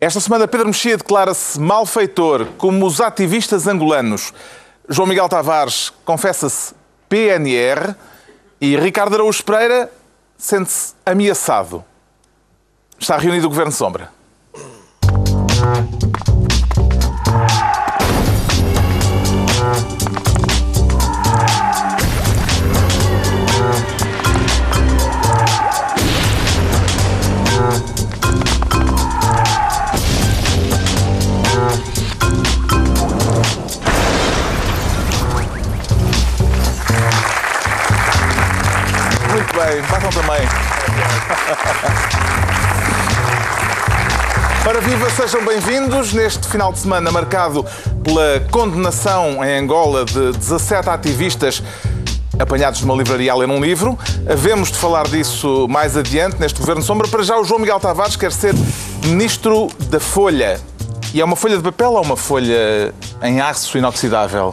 Esta semana, Pedro Mexia declara-se malfeitor, como os ativistas angolanos. João Miguel Tavares confessa-se PNR e Ricardo Araújo Pereira sente-se ameaçado. Está reunido o Governo Sombra. Bem, façam também. Para Viva, sejam bem-vindos neste final de semana marcado pela condenação em Angola de 17 ativistas apanhados numa livraria a ler um livro. Havemos de falar disso mais adiante neste Governo Sombra. Para já, o João Miguel Tavares quer ser Ministro da Folha. E é uma folha de papel ou uma folha em aço inoxidável?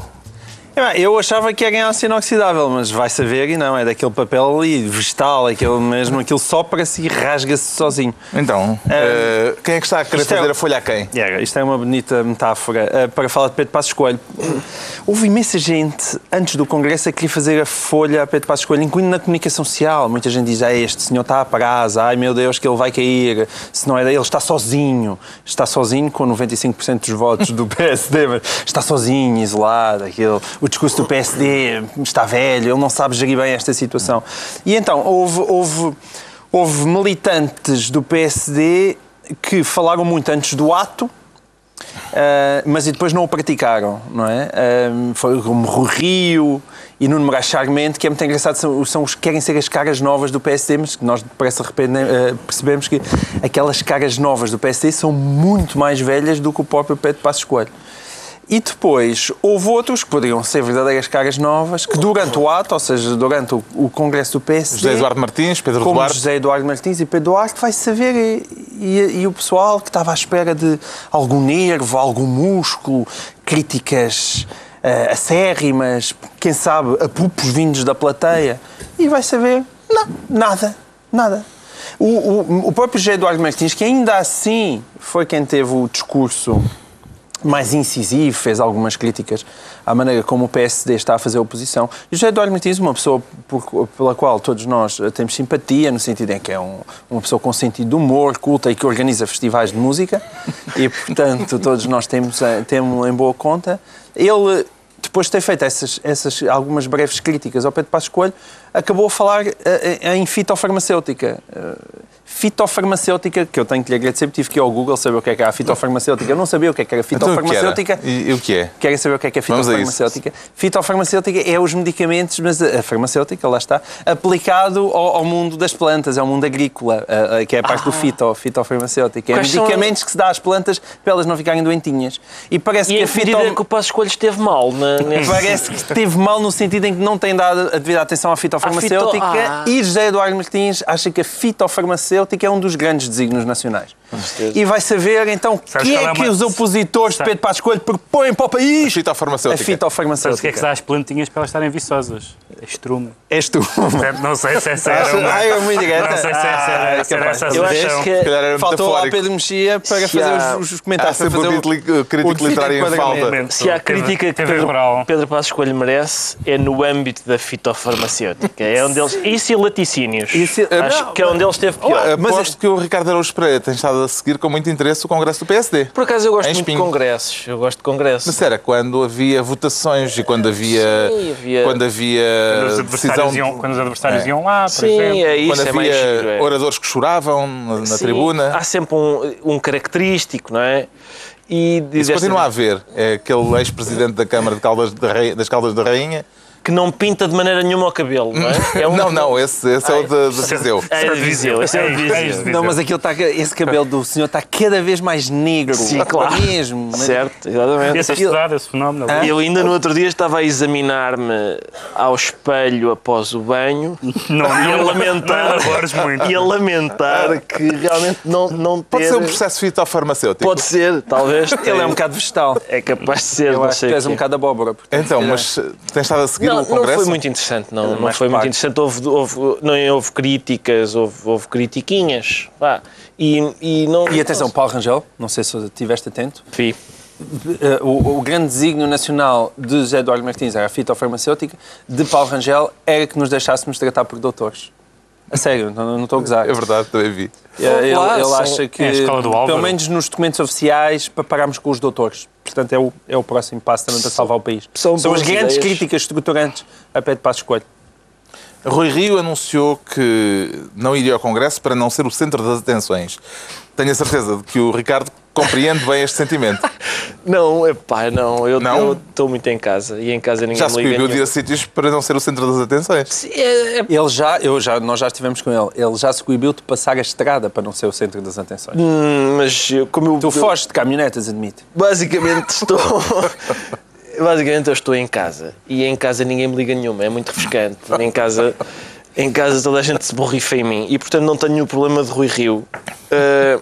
É, Eu achava que era em aço inoxidável, mas vai saber e não, é daquele papel e vegetal, aquele mesmo, aquilo sopra-se e rasga-se sozinho. Então, eh, quem é que está a querer é- fazer a folha a quem? É, isto é uma bonita metáfora eh, para falar de Pedro Passos Coelho. Houve imensa gente, antes do Congresso, a querer fazer a folha a Pedro Passos Coelho, incluindo na comunicação social. Muita gente diz, ah, este senhor está a prazo, ai meu Deus, que ele vai cair, se não é dele, está sozinho. Está sozinho com 95% dos votos do PSD, mas está sozinho, isolado, aquele, o discurso do PSD está velho, ele não sabe gerir bem esta situação. E então, houve, houve, houve militantes do PSD que falaram muito antes do ato, Uh, mas depois não o praticaram, não é? Uh, foi como o Rio e Nuno Moraes Charmente, que é muito engraçado, são, são os que querem ser as caras novas do PSD, mas que nós parece de repente uh, percebemos que aquelas caras novas do PSD são muito mais velhas do que o próprio Pedro Passos Coelho. E depois houve outros que poderiam ser verdadeiras caras novas, que durante o ato, ou seja, durante o, o Congresso do PSD, José Eduardo Martins, Pedro como Duarte. José Eduardo Martins e Pedro Duarte vai saber e, e- e o pessoal que estava à espera de algum nervo, algum músculo, críticas eh, acérrimas, quem sabe apupos vindos da plateia e vai saber, não, nada, nada. O, o- o próprio José Eduardo Martins, que ainda assim foi quem teve o discurso mais incisivo, fez algumas críticas à maneira como o PSD está a fazer a oposição. E José Eduardo Martins, uma pessoa por- pela qual todos nós eh, temos simpatia, no sentido em que é um- uma pessoa com sentido de humor, culta e que organiza festivais de música, e portanto todos nós temos, eh, temos em boa conta. Ele, depois de ter feito essas, essas algumas breves críticas ao Pedro Passos Coelho, acabou a falar eh, em fitofarmacêutica. Fitofarmacêutica, que eu tenho que lhe agradecer, porque tive que ir ao Google saber o que é que era a fitofarmacêutica. Eu não sabia o que é que era Então, o que era? fitofarmacêutica. E- e o que é? Querem saber o que é que é a fitofarmacêutica? Fitofarmacêutica é os medicamentos, mas a a farmacêutica, lá está, aplicado ao, ao mundo das plantas, ao mundo agrícola, a- a- que é a parte do fito, fitofarmacêutica. É Quais são- medicamentos que se dá às plantas para elas não ficarem doentinhas. E parece E que a que fito... é que o Passo Escolho esteve mal na, nesse... Parece que esteve mal no sentido em que não tem dado a devida atenção à fitofarmacêutica fito- Ah. e José Eduardo Martins acha que a fitofarmacêutica é um dos grandes desígnios nacionais. E vai saber então o que é é que uma- os opositores de Pedro Passos Coelho propõem para o país. Fitofarmacêutica. A Sabes o que é que fitofarmacêutica. se dá às plantinhas para elas estarem viçosas? Estrume. És tu. Não sei se Acha- uma... Ai, é muito direta. Não sei se Ah, essa a Eu acho que Faltou lá. Pedro Mexia para fazer há- os, os Há comentários. para sempre crítico- literário em falta. se há crítica que Pedro, Escolho merece é no âmbito da fitofarmacêutica. É onde eles... Isso e laticínios. Acho não, que é onde ele esteve pior. Aposto que o Ricardo Araújo Pereira tem estado a seguir com muito interesse o Congresso do PSD. Por acaso eu gosto muito de congressos. Eu gosto de congressos. Mas era quando havia votações e quando havia, Sim, havia- quando havia Quando os decisão adversários, iam, quando os adversários É. iam lá, por Sim, exemplo. é isso, quando é mais havia giro. é. oradores que choravam na, na Sim, tribuna. Há sempre um, um característico, não é? E de- desta- continua a haver. É aquele ex-presidente da Câmara de Caldas da Rainha- das Caldas da Rainha. Que não pinta de maneira nenhuma o cabelo, não é? é um- Não, não, esse, esse é o de, de Viseu. É de Viseu, esse é o de É, é Viseu. Não, mas aquilo está, esse cabelo do senhor está cada vez mais negro. Sim, claro. Mesmo. Mas- Certo, exatamente. Esse é estudado, esse fenómeno. Eu ainda no outro dia estava a examinar-me ao espelho após o banho Não, e a não, lamentar, não e a lamentar que realmente não, não ter... Pode ser um processo fitofarmacêutico. Pode ser, talvez. Ele é um bocado vegetal. É capaz de ser, Eu não acho sei que és um bocado abóbora. portanto, Então, mas eh, tens estado a seguir Não, não, não Congresso? foi muito interessante, não, não foi muito parte. interessante. Houve, houve, não houve críticas, houve, houve critiquinhas. Vá. E, e, não, E atenção, Paulo Rangel, não sei se estiveste atento, Vi. eh, o, o grande desígnio nacional de José Eduardo Martins era a fitofarmacêutica, de Paulo Rangel era que nos deixássemos tratar por doutores. A sério, não, estou a gozar. É verdade, também vi. Ele, Lá, ele são- acha que, é do Álvaro. pelo menos nos documentos oficiais, para pararmos com os doutores. Portanto, é o, é o próximo passo também para salvar o país. são São as grandes ideias. críticas estruturantes a Pedro Passos Coelho. Rui Rio anunciou que não iria ao Congresso para não ser o centro das atenções. Tenho a certeza de que o Ricardo compreende bem este sentimento. Não, epá, não. Eu Não? estou muito em casa. E em casa ninguém Já me se liga. proibiu de ir a sítios para não ser o centro das atenções. Sim, é- é- Ele já, eu já, nós já estivemos com ele, ele já se coibiu de passar a estrada para não ser o centro das atenções. Hum, mas eu- como eu, Tu eu foges de caminhonetas, admite. basicamente estou. basicamente eu estou em casa. E em casa ninguém me liga nenhuma. É muito refrescante. Em casa, em casa toda a gente se borrifa em mim. E portanto não tenho o problema de Rui Rio. Uh,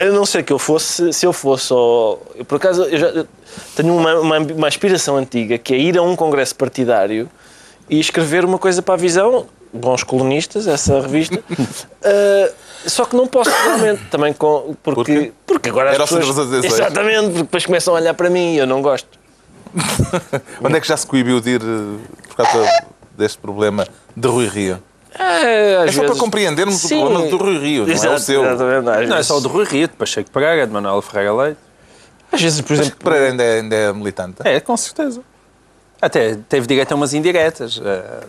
a não ser que eu fosse, se eu fosse, ao- eu, por acaso, eu já tenho uma, uma, uma aspiração antiga que é ir a um congresso partidário e escrever uma coisa para a visão, bons colonistas, essa revista. Uh, só que não posso realmente, também com, porque, Porquê? porque agora Era as centro pessoas. Exatamente, porque depois começam a olhar para mim e eu não gosto. Onde é que já se coibiu de ir eh, por causa deste problema de Rui Rio? É, É só para compreendermos o problema do Rui Rio, não é o Exato, seu. exatamente, às Não é vezes- só o de Rui Rio, de Pacheco Pereira, de Manuel Ferreira Leite. Às vezes, por exemplo, Pereira ainda é, ainda é militante. É, com certeza. Até teve direito a umas indiretas uh,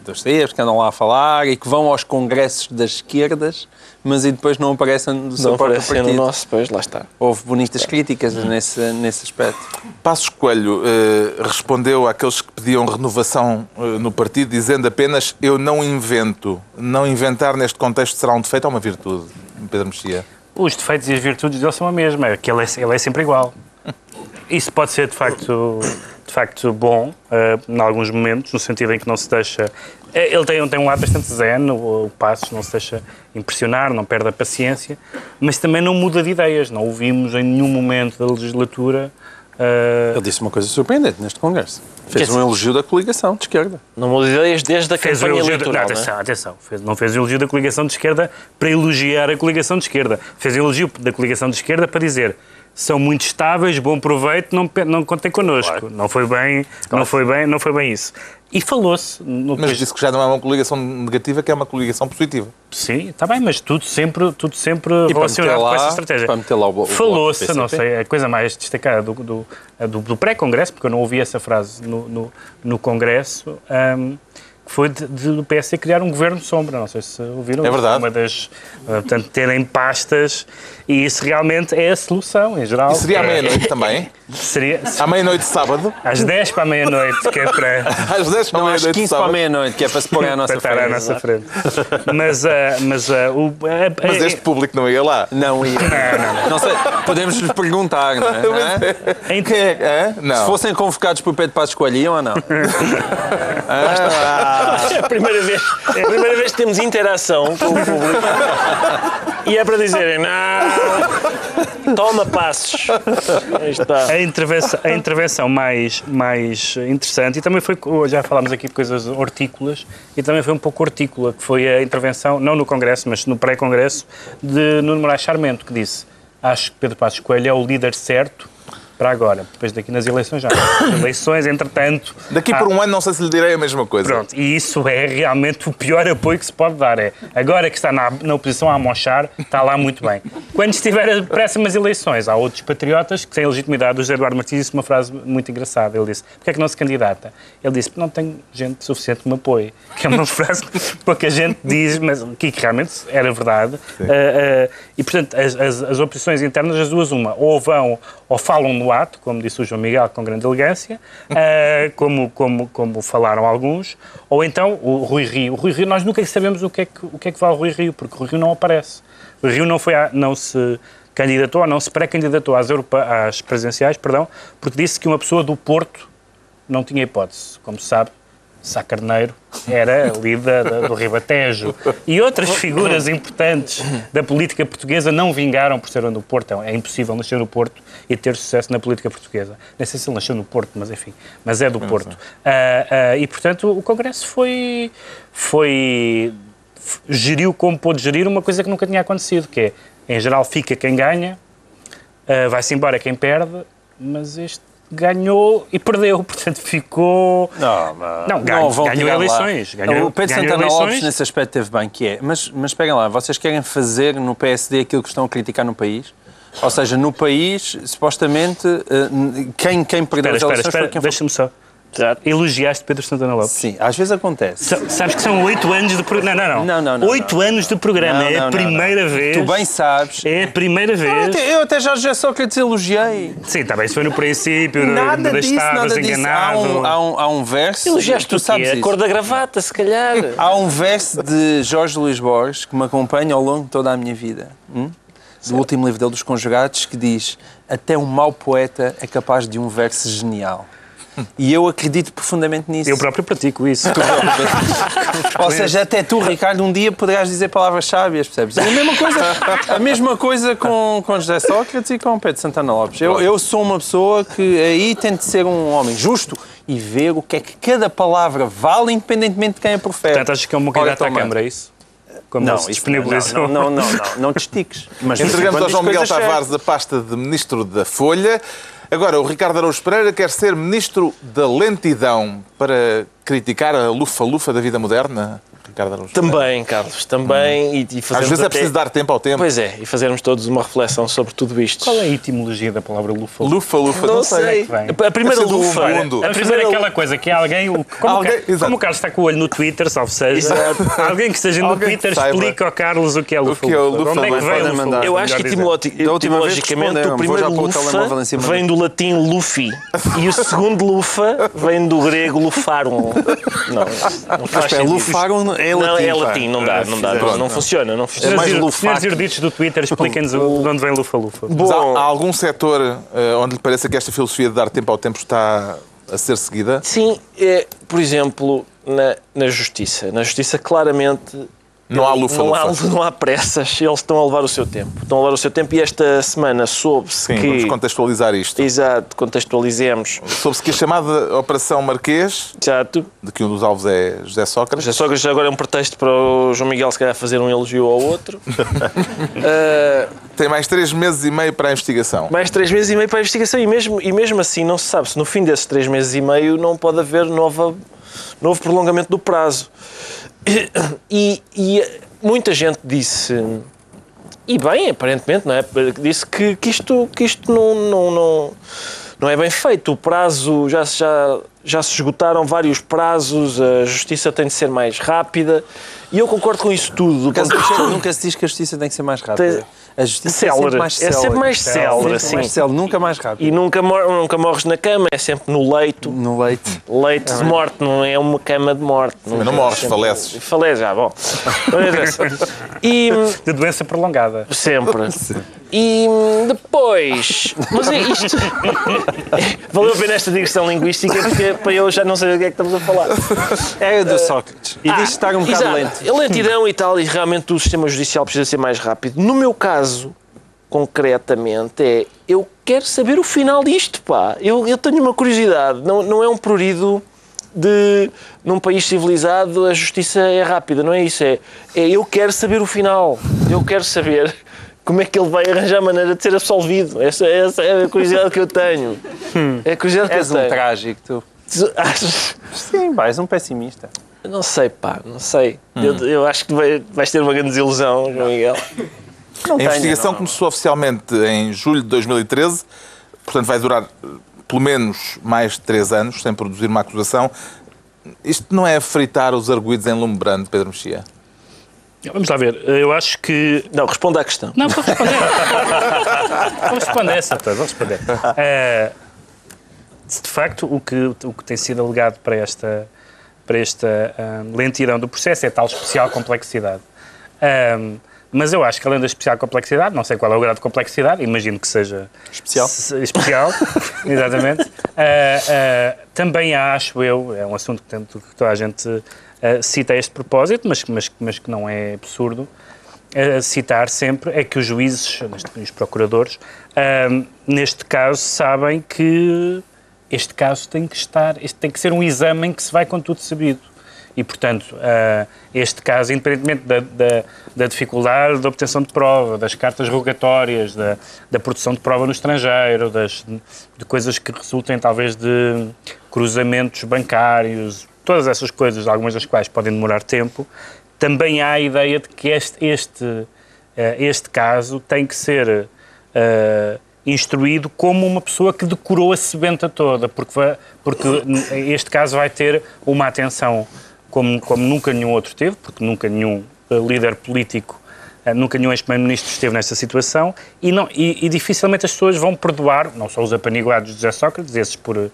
dos dias que andam lá a falar e que vão aos congressos das esquerdas, mas e depois não aparecem no seu não próprio aparece no partido. nosso, pois lá está. Houve bonitas críticas nesse, nesse aspecto. Passos Coelho eh, respondeu àqueles que pediam renovação eh, no partido, dizendo apenas: Eu não invento. Não inventar neste contexto será um defeito ou uma virtude? Pedro Mexia. Os defeitos e as virtudes dele são a mesma, é que ele é, ele é sempre igual. Isso pode ser, de facto, de facto bom, eh, em alguns momentos, no sentido em que não se deixa... eh, Ele tem, tem um lado bastante zen, o, o Passos não se deixa impressionar, não perde a paciência, mas também não muda de ideias. Não o vimos em nenhum momento da legislatura... eh, Ele disse uma coisa surpreendente neste congresso. Fez Quer um elogio da coligação de esquerda. Não muda de ideias desde a fez campanha eleitoral, não, não é? atenção, atenção, fez- não fez o elogio da coligação de esquerda para elogiar a coligação de esquerda. Fez o elogio da coligação de esquerda para dizer são muito estáveis, bom proveito, não, não contem connosco. Não foi bem, não foi bem, não foi bem isso. E falou-se Mas disse que já não é uma coligação negativa, que é uma coligação positiva. Sim, está bem, mas tudo sempre, tudo sempre relacionado lá- com essa estratégia. para meter lá o- o Falou-se, não sei, a coisa mais destacada do, do, do- do pré-congresso, porque eu não ouvi essa frase no, no, no congresso, que foi de, de, do PSD criar um governo sombra. Não sei se ouviram. É verdade. Uma das, ah, portanto, terem pastas, e isso realmente é a solução, em geral. E seria à É- meia-noite também? Seria À meia-noite de sábado? às 10 para a meia-noite, que é para. Às 10 para a Não, às meia-noite de 15 para a meia-noite, que é para se pôr à para nossa estar à frente. nossa frente. Mas, ah, mas ah, o. ah, Mas ah, este público não ia lá. Não ia. Não, sei, podemos lhes perguntar, não é? Não é? é? Hã? Se Não. fossem convocados por Pedro Passos Coelho, iam ou não? É a primeira vez, é a primeira vez que temos interação com o público. E é para dizerem, não, toma passos. Aí está. A intervenção, a intervenção mais, mais interessante, e também foi, já falámos aqui de coisas hortícolas, e também foi um pouco hortícola, que foi a intervenção, não no Congresso, mas no pré-Congresso, de Nuno Moraes Charmento, que disse, acho que Pedro Passos Coelho é o líder certo para agora. Depois daqui nas eleições já. Eleições, entretanto... Daqui há- por um ano não sei se lhe direi a mesma coisa. Pronto, e isso é realmente o pior apoio que se pode dar. É, agora que está na, na oposição a amochar, está lá muito bem. Quando estiver a próximas eleições, há outros patriotas que têm legitimidade. O José Eduardo Martins disse uma frase muito engraçada. Ele disse, porquê é que não se candidata? Ele disse, não tenho gente suficiente que me apoie. Que é uma frase que pouca gente diz, mas que realmente era verdade. Ah, ah, e, portanto, as, as, as oposições internas, as duas, uma, ou vão ou falam no ato, como disse o João Miguel com grande elegância, ah, como, como, como falaram alguns, ou então o Rui Rio. O Rui Rio, nós nunca sabemos o que é que, o que, é que vai ao Rui Rio, porque o Rui Rio não aparece. O Rio não, foi a- não se candidatou, não se pré-candidatou às, às presidenciais, perdão, porque disse que uma pessoa do Porto não tinha hipótese. Como se sabe, Sá Carneiro era líder da- do Ribatejo. E outras figuras importantes da política portuguesa não vingaram por ser no Porto. É impossível nascer no Porto e ter sucesso na política portuguesa. Nem sei se ele nasceu no Porto, mas enfim. Mas é do Porto. Ah, ah, e, portanto, o Congresso foi... foi geriu como pôde gerir uma coisa que nunca tinha acontecido, que é, em geral, fica quem ganha, Uh, vai-se embora quem perde, mas este ganhou e perdeu, portanto ficou. Não, mas Não, ganhou- vão ganhou eleições, ganhou- o Pedro ganhou Santana eleições. Lopes, nesse aspecto, teve bem, que é. Mas, mas peguem lá, vocês querem fazer no PSD aquilo que estão a criticar no país? Ou seja, no país, supostamente, eh, quem, quem perdeu Espera, as espera, eleições espera, foi quem foi. deixa-me só. Elogiaste Pedro Santana Lopes. Sim, às vezes acontece. Sa- Sabes que são oito anos de programa. Não, não, Não, não, não, Oito anos de programa. Não, é a primeira vez. Tu bem sabes. É a primeira Eu vez. até, eu até já José Sócrates elogiei. Sim, está bem, isso foi no princípio, Nada disso, nada disso. Há um, há, um, há um verso. Elogiaste tu o sabes quê? A isso. cor da gravata, se calhar. Há um verso de Jorge Luís Borges que me acompanha ao longo de toda a minha vida. hum? Do último livro dele, dos Conjugados, que diz: Até um mau poeta é capaz de um verso genial. E eu acredito profundamente nisso. Eu próprio pratico isso. Ou seja, até tu, Ricardo, um dia poderás dizer palavras sábias, percebes? A mesma coisa, a mesma coisa com, com José Sócrates e com Pedro Santana Lopes. Eu, eu sou uma pessoa que aí tento ser um homem justo e ver o que é que cada palavra vale, independentemente de quem a profere. Portanto, achas que é uma candidata à. Câmara, é isso? Como Não, isso disponibilizou. Não, não, não, não, não te estiques. Mas Entregamos ao João Miguel Tavares a pasta de Ministro da Folha. Agora, o Ricardo Araújo Pereira quer ser Ministro da Lentidão para criticar a lufa-lufa da vida moderna. Ricardo Araújo Pereira. Também, Carlos, também. E, e Às vezes é até- preciso dar tempo ao tempo. Pois é, e fazermos todos uma reflexão sobre tudo isto. Qual é a etimologia da palavra lufa? Lufa-lufa, não, Não sei. vem. A primeira lufa. mundo. A Vamos fazer primeira aquela coisa que é alguém. o- Como, Alguém- o, como o Carlos está com o olho no Twitter, salve seja, alguém que esteja no Twitter explica ao Carlos o que é lufa. que é o lufa. Onde é que o mandar. lufa? Eu acho que etimologicamente, o primeiro o lufa vem do latim lufi e o segundo lufa vem do grego lufarum. Não, não faz Espera, sentido. lufarum é Não, latim, é pá. latim, não dá, não dá, Pronto. não funciona, não funciona. É mais Senhores, eruditos do Twitter, expliquem-nos o- de onde vem lufa-lufa. Há, Bom, há algum setor eh, onde lhe pareça que esta filosofia de dar tempo ao tempo está a ser seguida? sim, é, por exemplo, na, na justiça. Na justiça, claramente, Não há não há, lufa-lufa. não há pressas, eles estão a levar o seu tempo. Estão a levar o seu tempo e esta semana soube-se Sim, vamos que... contextualizar isto. Exato, contextualizemos. Soube-se que a chamada Operação Marquês, Exato. de que um dos alvos é José Sócrates, Já só que agora é um pretexto para o João Miguel se calhar fazer um elogio ao outro. Ah, tem mais três meses e meio para a investigação. mais três meses e meio para a investigação e mesmo, e mesmo assim não se sabe se no fim desses três meses e meio não pode haver nova, novo prolongamento do prazo. E, e muita gente disse, e bem, aparentemente, não é? Disse que, que isto, que isto não, não, não, não é bem feito. O prazo, já, se- já, já se esgotaram vários prazos, a justiça tem de ser mais rápida. E eu concordo com isso tudo. nunca se diz que a justiça tem que ser mais rápida. Tem- A justiça é Célere. sempre mais É célere. sempre mais célere, Sempre sim. mais célere, nunca mais rápido. E nunca, mor nunca morres na cama, é sempre no leito. No leite. Leito de morte, não é uma cama de morte. Mas não morres, faleces. Faleces, já, bom. E De doença prolongada. sempre. E depois. Mas é isto. Valeu a pena esta digressão linguística porque para eu já não saber o que é que estamos a falar. É do Sócrates. E diz estar um bocado Exato. lento. A lentidão e tal, e realmente o sistema judicial precisa ser mais rápido. No meu caso, concretamente, é eu quero saber o final disto, pá. Eu, eu tenho uma curiosidade. Não, não é um prurido de num país civilizado a justiça é rápida, não é isso. É, é eu quero saber o final. Eu quero saber como é que ele vai arranjar maneira de ser absolvido. Essa, essa é a curiosidade que eu tenho. É a curiosidade que És eu um tenho. trágico, tu. Achas- Sim, pá, és um pessimista. Não sei, pá, não sei. Eu, eu acho que vai, vais ter uma grande desilusão, João Miguel. Não A investigação começou oficialmente em julho de 2013, portanto vai durar eh, pelo menos mais de três anos sem produzir uma acusação. Isto não é fritar os arguídos em lume brando, Pedro Mexia? Vamos lá ver. Eu acho que Não, responda à questão. Não, vou responder. vou responder essa, toda, vou responder. Se de facto o que, o que tem sido alegado para esta, para esta ah, lentidão do processo é tal especial complexidade. Mas eu acho que além da especial complexidade, não sei qual é o grau de complexidade, imagino que seja Especial. se- especial, exatamente. Ah, ah, também acho eu, é um assunto que, tanto, que toda a gente ah, cita a este propósito, mas, mas, mas que não é absurdo citar sempre, é que os juízes, neste- os procuradores, neste caso sabem que este caso tem que estar, este tem que ser um exame em que se vai com tudo sabido. E, portanto, ah, este caso, independentemente da, da, da dificuldade da obtenção de prova, das cartas rogatórias, da, da produção de prova no estrangeiro, das, de coisas que resultem talvez de cruzamentos bancários, todas essas coisas, algumas das quais podem demorar tempo, também há a ideia de que este, este, eh, este caso tem que ser eh, instruído como uma pessoa que decorou a sebenta toda, porque, porque este caso vai ter uma atenção como, como nunca nenhum outro teve, porque nunca nenhum eh, líder político, eh, nunca nenhum ex-primeiro-ministro esteve nessa situação, e, não, e, e dificilmente as pessoas vão perdoar, não só os apaniguados de José Sócrates, esses por,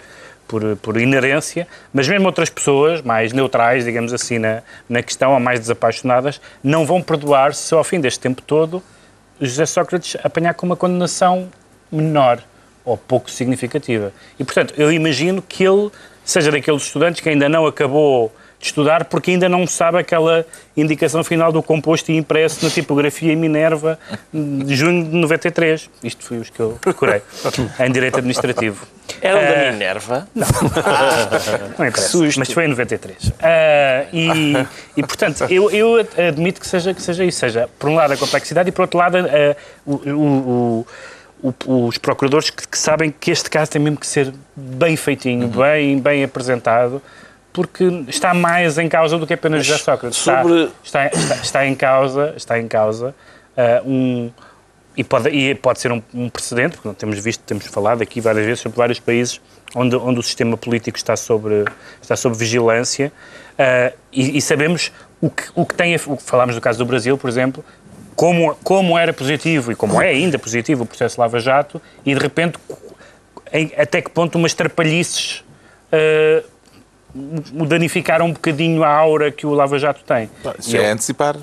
por, por inerência, mas mesmo outras pessoas mais neutrais, digamos assim, na, na questão, ou mais desapaixonadas, não vão perdoar se ao fim deste tempo todo José Sócrates apanhar com uma condenação menor ou pouco significativa. E, portanto, eu imagino que ele seja daqueles estudantes que ainda não acabou de estudar porque ainda não sabe aquela indicação final do composto e impresso na tipografia Minerva de junho de 93. Isto foi os que eu procurei em Direito Administrativo. Eram da Eh, Minerva. não interessa, susto. mas foi em 93. Ah, e, e, portanto, eu, eu admito que seja, que seja isso. Seja, por um lado, a complexidade e, por outro lado, ah, o- o- o- os procuradores que, que sabem que este caso tem mesmo que ser bem feitinho, bem, bem apresentado, porque está mais em causa do que apenas José Sócrates. Está- sobre- Está, está, está em causa, está em causa ah, um... E pode, e pode ser um, um precedente, porque temos visto, temos falado aqui várias vezes sobre vários países onde, onde o sistema político está sobre, está sob vigilância ah, e, e sabemos o que, o que tem, a- o que falámos do caso do Brasil, por exemplo, como, como era positivo e como é ainda positivo o processo Lava Jato e de repente em- até que ponto umas trapalhices ah, o danificaram um bocadinho a aura que o Lava Jato tem. Isso é antecipar.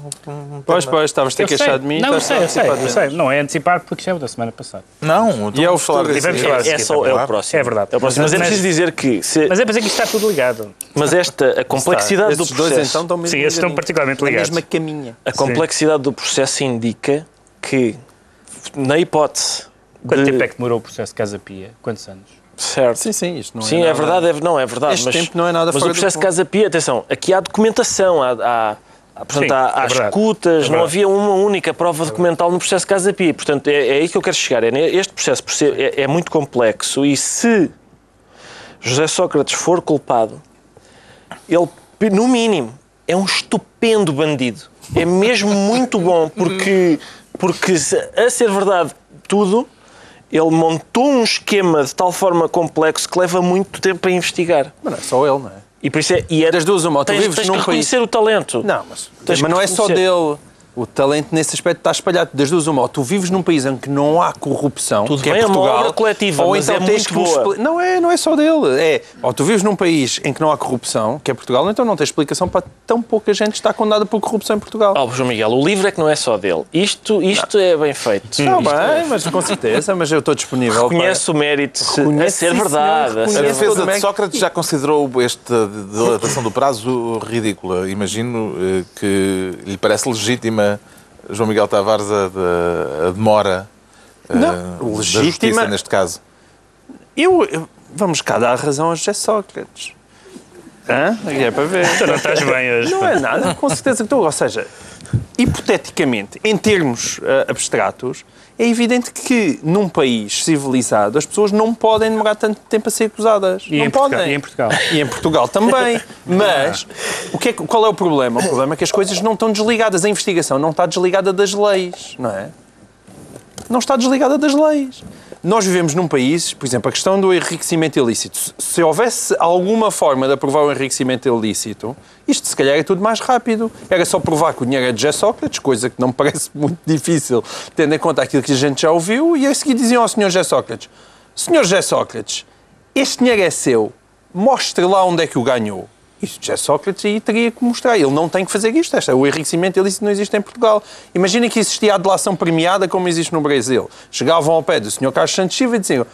Pois, pois, estavas a ter queixado de mim. Não, eu sei, a eu sei, eu sei. Não é antecipar porque já é o da semana passada. Não, E é o falar e vamos É- falar É, só, é o próximo. É verdade. É o próximo. Mas é Mas- preciso dizer que. Se, Mas é para dizer que isto está tudo ligado. mas esta, a complexidade do Esses dois, processo. então, estão mesmo Sim, esses estão particularmente ligados. mesma caminha. A complexidade do processo indica que, na hipótese. Quanto de- tempo é que demorou o processo de Casa Pia? Quantos anos? Certo. Sim, sim, isto não é Sim, é verdade, é, não, é verdade. Este mas, tempo não é nada Mas o processo de. Casa Pia, atenção, aqui há documentação, há, há, portanto, Sim, há, é há escutas, É não havia uma única prova documental no processo de Casa Pia. Portanto, é, é aí que eu quero chegar. É, este processo por ser- é, é muito complexo e se José Sócrates for culpado, ele, no mínimo, é um estupendo bandido. É mesmo muito bom, porque, porque se- a ser verdade tudo, ele montou um esquema de tal forma complexo que leva muito tempo a investigar. Mas não é só ele, não é? E por isso é. E é Das duas, uma, tu tens, vives tens num que reconhecer o talento. Não, mas, mas não é só dele. O talento nesse aspecto está espalhado. Das duas, uma. Ou tu vives num país em que não há corrupção, Tudo que é bem, é uma Portugal, obra coletiva, ou mas então é tens muito que boa. Não é, não é só dele. É, ou tu vives num país em que não há corrupção, que é Portugal, então não tens explicação para tão pouca gente estar condenada por corrupção em Portugal. Oh, João Miguel, o livro é que não é só dele. Isto, isto é bem feito. Está é- bem, mas com certeza, mas eu estou disponível Reconhece o mérito se- a Reconhece, ser verdade. a ser verdade. defesa de. Sócrates já considerou esta dilatação do prazo ridícula. Imagino eh, que lhe parece legítima, João Miguel Tavares, a, a demora eh, Não, da legítima- justiça neste caso. Eu, eu- vamos cá dar razão a José Sócrates. Hã? É para ver. Tu não estás bem hoje. Não é nada, com certeza que estou. Ou seja, hipoteticamente, em termos eh, abstratos, é evidente que num país civilizado as pessoas não podem demorar tanto tempo a ser acusadas. E não em podem. Portugal- e em Portugal? E em Portugal também. Mas o que é, qual é o problema? O problema é que as coisas não estão desligadas. A investigação não está desligada das leis, não é? Não está desligada das leis. Nós vivemos num país, por exemplo, a questão do enriquecimento ilícito. Se- Se houvesse alguma forma de aprovar o enriquecimento ilícito, isto se calhar é tudo mais rápido. Era só provar que o dinheiro é de José Sócrates, coisa que não me parece muito difícil, tendo em conta aquilo que a gente já ouviu, e a seguir diziam ao Sr. José Sócrates: Sr. José Sócrates, este dinheiro é seu, mostre lá onde é que o ganhou. Isto é Sócrates e teria que mostrar. Ele não tem que fazer isto. Este, o enriquecimento ilícito não existe em Portugal. Imagina que existia a delação premiada como existe no Brasil. Chegavam ao pé do Sr. Carlos Santos Silva e diziam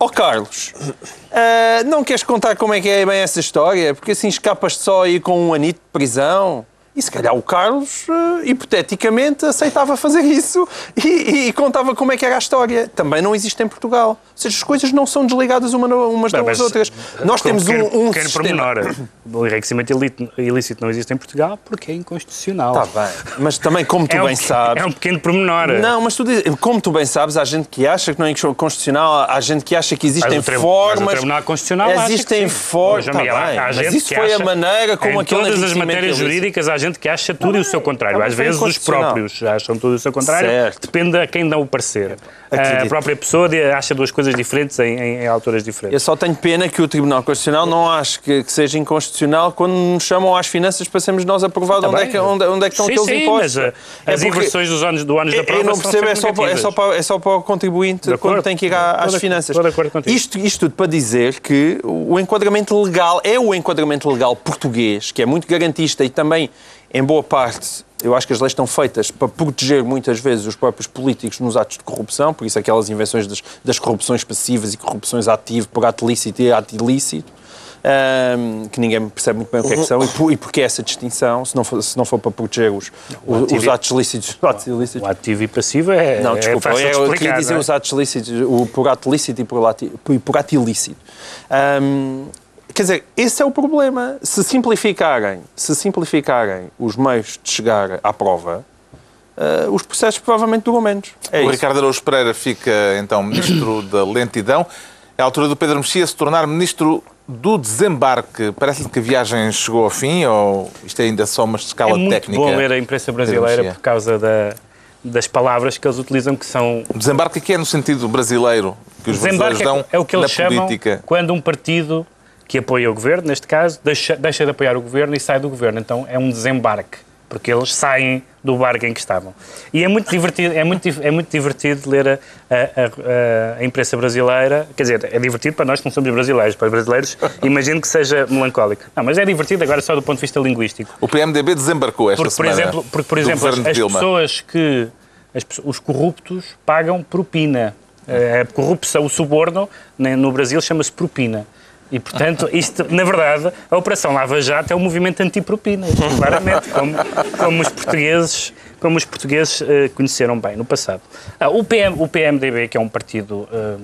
Ó oh, Carlos, uh, não queres contar como é que é bem essa história? Porque assim escapas só aí com um anito de prisão. E se calhar o Carlos, uh, hipoteticamente, aceitava fazer isso e, e, contava como é que era a história. Também não existe em Portugal. Ou seja, as coisas não são desligadas uma, umas Bem, das outras. Nós temos um, um pequeno sistema... pormenor. O enriquecimento ilícito não existe em Portugal porque é inconstitucional. Está bem. Mas também, como tu é bem um, sabes... É um pequeno pormenor. Não, mas tu como tu bem sabes, há gente que acha que não é inconstitucional, há gente que acha que existem mas formas... Mas o Tribunal Constitucional Existem formas... Tá mas isso foi acha, a maneira como aquele todas as matérias jurídicas há gente que acha tudo o seu contrário. Às vezes os próprios acham tudo o seu contrário. Certo. Depende a quem dá o parecer. Acredito. A própria pessoa acha duas coisas diferentes em, em, em, alturas diferentes. Eu só tenho pena que o Tribunal Constitucional não ache que, que seja inconstitucional quando nos chamam às finanças para sermos nós aprovados onde, é que, onde, onde, é que estão sim, aqueles sim, impostos. Mas, é as inversões dos anos, do anos da prova Eu não percebo, é só, para, é, só para, é só para o contribuinte quando acordo, tem que ir às finanças. Isto, isto tudo para dizer que o enquadramento legal é o enquadramento legal português, que é muito garantista e também, em boa parte, eu acho que as leis estão feitas para proteger muitas vezes os próprios políticos nos atos de corrupção, por isso aquelas invenções das, das corrupções passivas e corrupções ativas por ato lícito e ato ilícito, um, que ninguém percebe muito bem o que é que são e, por, e porque essa distinção, se não for, se não for para proteger os, os, os atos lícitos. O, atos ilícitos. o ativo e passivo é. Não, desculpa, é eu queria dizer é? os atos lícitos, o por ato lícito e por, ato, por ato ilícito. Um, Quer dizer, esse é o problema. Se simplificarem, se simplificarem os meios de chegar à prova, uh, os processos provavelmente duram menos. É o isso. Ricardo Araújo Pereira fica, então, ministro da lentidão. É a altura do Pedro Mexia se tornar ministro do desembarque. Parece-lhe que a viagem chegou ao fim ou isto é ainda só uma escala é muito técnica? bom ler a imprensa brasileira por causa da, das palavras que eles utilizam que são... O desembarque aqui é no sentido brasileiro, que os brasileiros dão é o que eles chamam política. quando um partido que apoia o governo, neste caso, deixa, deixa de apoiar o governo e sai do governo. Então é um desembarque, porque eles saem do barco em que estavam. E é muito divertido, é muito, é muito divertido ler a, a, a, a imprensa brasileira. Quer dizer, é divertido para nós que não somos brasileiros. Para os brasileiros, imagino que seja melancólico. Não, mas é divertido agora só do ponto de vista linguístico. O PMDB desembarcou esta porque, por semana. Exemplo, porque, por exemplo, as, as pessoas que. As, os corruptos pagam propina. A corrupção, o suborno, no Brasil chama-se propina. E, portanto, isto, na verdade, a Operação Lava Jato é um movimento anti-propina, claramente, como, como, os portugueses, como os portugueses uh, conheceram bem no passado. Ah, o, PM, o PMDB, que é um partido uh,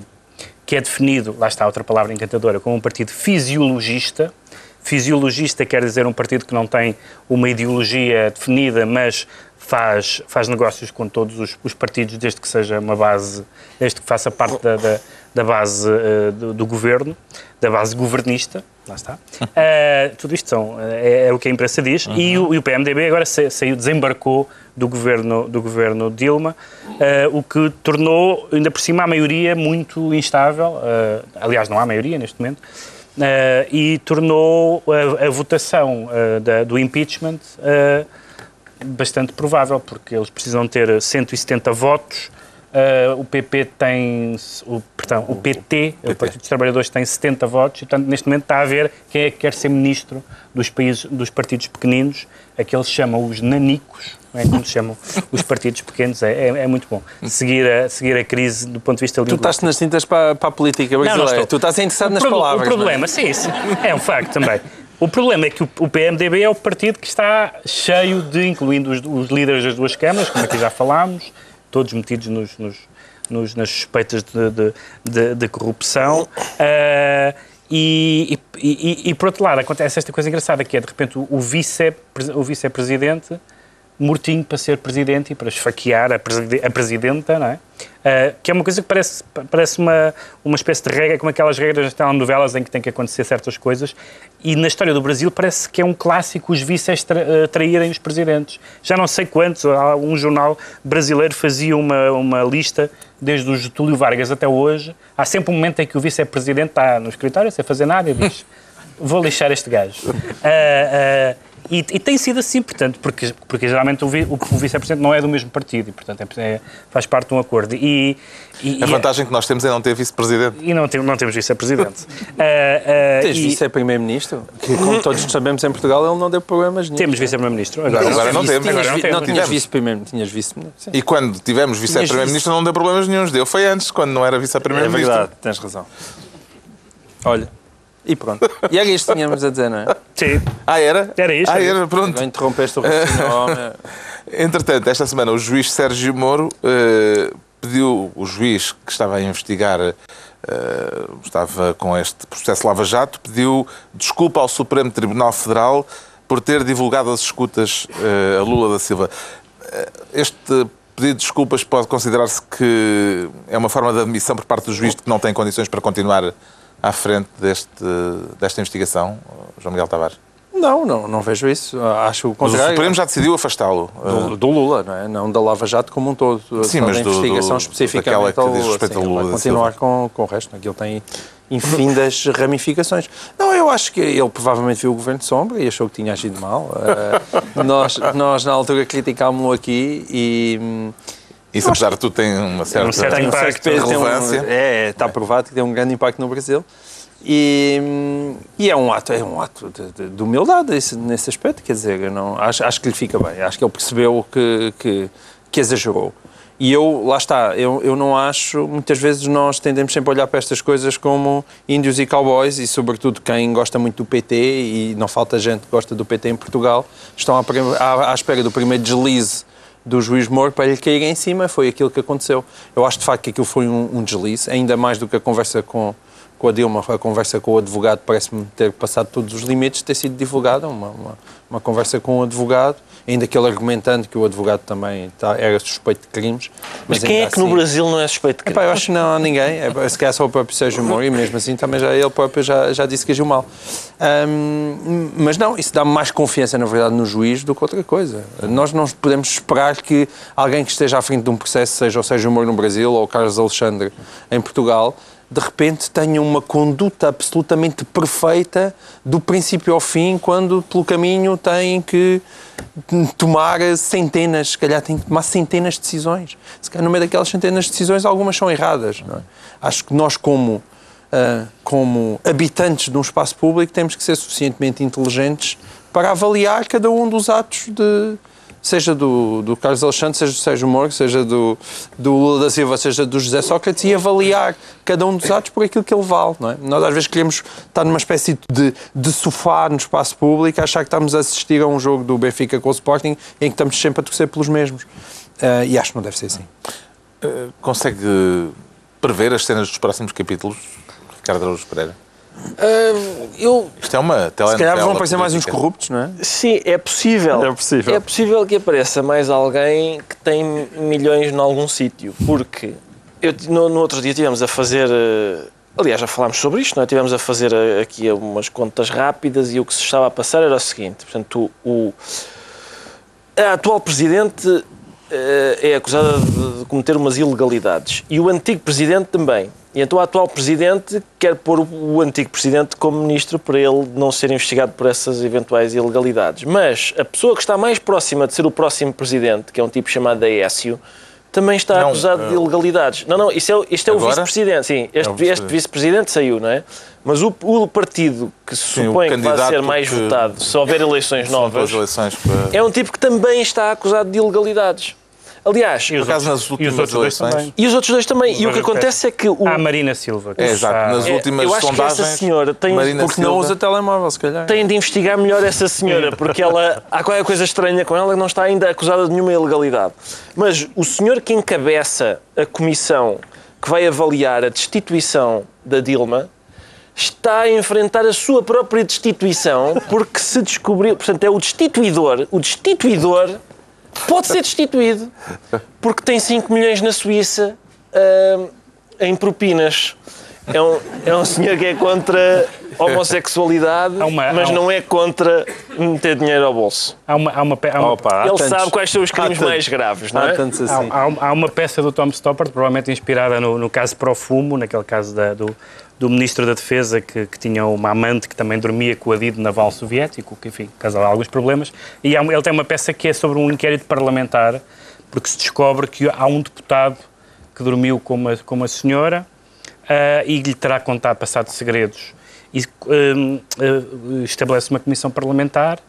que é definido, lá está outra palavra encantadora, como um partido fisiologista, Fisiologista quer dizer um partido que não tem uma ideologia definida, mas faz, faz negócios com todos os, os partidos, desde que seja uma base, desde que faça parte da, da, da base uh, do, do, governo, da base governista. Lá está. Uh, tudo isto são, é, é, o que a imprensa diz. Uhum. E, o, e, o, PMDB agora saiu, desembarcou do governo, do governo Dilma, uh, o que tornou, ainda por cima, a maioria muito instável. aliás, não há maioria neste momento. E tornou a, a votação da, do impeachment bastante provável, porque eles precisam ter 170 votos. O PP tem, o, perdão, o PT, o, o Partido dos Trabalhadores, tem 70 votos, e portanto, neste momento está a ver quem é que quer ser ministro dos, países, dos partidos pequeninos, aqueles chamam os nanicos, é como chamam os partidos pequenos, é, é, é, muito bom. Seguir a, seguir a crise do ponto de vista linguístico. Tu estás nas tintas para, para a política brasileira, não, não tu estás interessado nas palavras. O problema, é? sim, sim, é um facto também. O problema é que o, o PMDB é o partido que está cheio de, incluindo os, os líderes das duas câmaras, como aqui já falámos, todos metidos nos, nos, nos nas suspeitas de, de, de, de corrupção. Uh, e, e, e, e, por outro lado, acontece esta coisa engraçada, que é, de repente, o, vice, o vice-presidente mortinho para ser presidente e para esfaquear a, preside a presidenta, não é? Uh, que é uma coisa que parece, parece uma, uma espécie de regra, como aquelas regras das telenovelas em que tem que acontecer certas coisas. E na história do Brasil parece que é um clássico os vices tra uh, traírem os presidentes. Já não sei quantos, um jornal brasileiro fazia uma, uma lista, desde o Getúlio Vargas até hoje. Há sempre um momento em que o vice-presidente está no escritório sem fazer nada e diz: Vou lixar este gajo. Uh, E, e tem sido assim, portanto, porque, porque geralmente o, vi- o- o vice-presidente não é do mesmo partido e, portanto, é- é- faz parte de um acordo. E, e, A e- vantagem que nós temos é não ter vice-presidente. e não, tem, não temos vice-presidente. Ah, ah, Tens vice-primeiro-ministro? Que, como todos sabemos em Portugal, ele não deu problemas nenhum. temos vice-primeiro-ministro. Agora, Agora não temos. Agora não temos. tinhas Tivemos. vice-primeiro, tinhas vice-ministro. Sim. E quando tivemos vice-primeiro-ministro não deu problemas nenhums. Deu foi antes, quando não era É vice-primeiro-ministro. verdade, tens razão. Olha, e pronto. E era isto que tínhamos a dizer, não é? Sim. Ah, era? Era isto, Ah, era pronto. Interrompeste o raciocínio. Entretanto, esta semana o juiz Sérgio Moro eh, pediu, o juiz que estava a investigar, eh, estava com este processo Lava Jato, pediu desculpa ao Supremo Tribunal Federal por ter divulgado as escutas eh, a Lula da Silva. Este pedido de desculpas pode considerar-se que é uma forma de admissão por parte do juiz de que não tem condições para continuar à frente deste, desta investigação, João Miguel Tavares. Não, não, não vejo isso. Acho o Mas o contrário. Supremo já decidiu afastá-lo. Do, do Lula, não é? Não da Lava Jato como um todo. Sim, mas da do- investigação do- especificamente que ao Lula. Sim, ao ele Lula vai continuar com, com o resto. Aquilo tem infindas ramificações. Não, eu acho que ele provavelmente viu o Governo de Sombra e achou que tinha agido mal. Eh, nós, nós, na altura, criticámos-lo aqui e... Isso, apesar de tudo, tem uma certa... um certo um impacto, tem um- relevância. é, está provado que tem um grande impacto no Brasil. E, e é um ato, é um ato de, de- de humildade esse- nesse aspecto, quer dizer, não, acho, acho que lhe fica bem, acho que ele percebeu que, que, que exagerou. E eu, lá está, eu, eu não acho, muitas vezes nós tendemos sempre a olhar para estas coisas como índios e cowboys, e sobretudo quem gosta muito do PT, e não falta gente que gosta do PT em Portugal, estão à, à, à espera do primeiro deslize do juiz Moro para lhe cair em cima, foi aquilo que aconteceu. Eu acho de facto que aquilo foi um, um deslize, ainda mais do que a conversa com, com a Dilma, a conversa com o advogado parece-me ter passado todos os limites, ter sido divulgada, uma, uma, uma conversa com o advogado, ainda que ele argumentando que o advogado também tá- era suspeito de crimes. Mas quem ainda é que no assim- Brasil não é suspeito de Epá, eu acho que não há ninguém, é, se calhar só o próprio Sérgio Moro e mesmo assim também já ele próprio já, já disse que agiu mal. Ahm, mas não, isso dá-me mais confiança na verdade no juiz do que outra coisa. Nós não podemos esperar que alguém que esteja à frente de um processo, seja o Sérgio Moro no Brasil ou o Carlos Alexandre em Portugal, de repente tenha uma conduta absolutamente perfeita do princípio ao fim, quando pelo caminho têm que tomar centenas, se calhar têm que tomar centenas de decisões. Se calhar no meio daquelas centenas de decisões algumas são erradas. é? Acho que nós como, ah, como habitantes de um espaço público temos que ser suficientemente inteligentes para avaliar cada um dos atos de seja do, do Carlos Alexandre, seja do Sérgio Moro, seja do, do Lula da Silva, seja do José Sócrates e avaliar cada um dos atos por aquilo que ele vale. Não é? Nós às vezes queremos estar numa espécie de, de sofá no espaço público, achar que estamos a assistir a um jogo do Benfica com o Sporting em que estamos sempre a torcer pelos mesmos. Ah, e acho que não deve ser assim. Consegue prever as cenas dos próximos capítulos, Ricardo Araújo Pereira? Ah, eu, Isto é uma Se calhar vão aparecer mais uns política. corruptos, não é? sim, é possível. É possível. É possível que apareça mais alguém que tem milhões em algum sítio, porque eu, no, no outro dia tivemos a fazer. eh, Aliás, já falámos sobre isto, não é? Tivemos a fazer eh, aqui umas contas rápidas e o que se estava a passar era o seguinte: portanto, o, a atual presidente é acusada de de cometer umas ilegalidades e o antigo presidente também. E então o atual presidente quer pôr o, antigo presidente como ministro para ele não ser investigado por essas eventuais ilegalidades. Mas a pessoa que está mais próxima de ser o próximo presidente, que é um tipo chamado Aécio, também está Não, acusado de eh, ilegalidades. Não, não, isto é, o- isto é o vice-presidente, sim. Este, É o este vice-presidente. saiu, não é? Mas o, o partido que se Sim, supõe que vai ser mais que- votado se houver eleições novas eleições para... é um tipo que também está acusado de ilegalidades. Aliás, E os acaso, outros- nas últimas e os outros dois eleições- também. e os outros dois também. E o que acontece é que o. Há a Marina Silva. que É, exato. Nas É, últimas eu acho que essa sondagens... senhora tem- Marina Porque não Silva- usa telemóvel, se calhar. Têm de investigar melhor essa senhora, porque ela há qualquer coisa estranha com ela que não está ainda acusada de nenhuma ilegalidade. Mas o senhor que encabeça a comissão que vai avaliar a destituição da Dilma está a enfrentar a sua própria destituição porque se descobriu. Portanto, é o destituidor. O destituidor pode ser destituído porque tem 5 milhões na Suíça ah, em propinas. É um, é um senhor que é contra homossexualidade, uma- mas um- não é contra meter dinheiro ao bolso. Há uma, há uma, há uma, Opa, há Ele tantos- sabe quais são os há crimes tantos- mais graves, não Há é? tantos Há, assim. há- há uma peça do Tom Stoppard, provavelmente inspirada no, no caso Profumo, naquele caso da- do, do Ministro da Defesa que, que, tinha uma amante que também dormia com o adido naval soviético, que enfim, causava alguns problemas. E há, ele tem uma peça que é sobre um inquérito parlamentar, porque se descobre que há um deputado que dormiu com uma, com uma senhora uh, e lhe terá contado passado segredos. E uh, uh, estabelece uma comissão parlamentar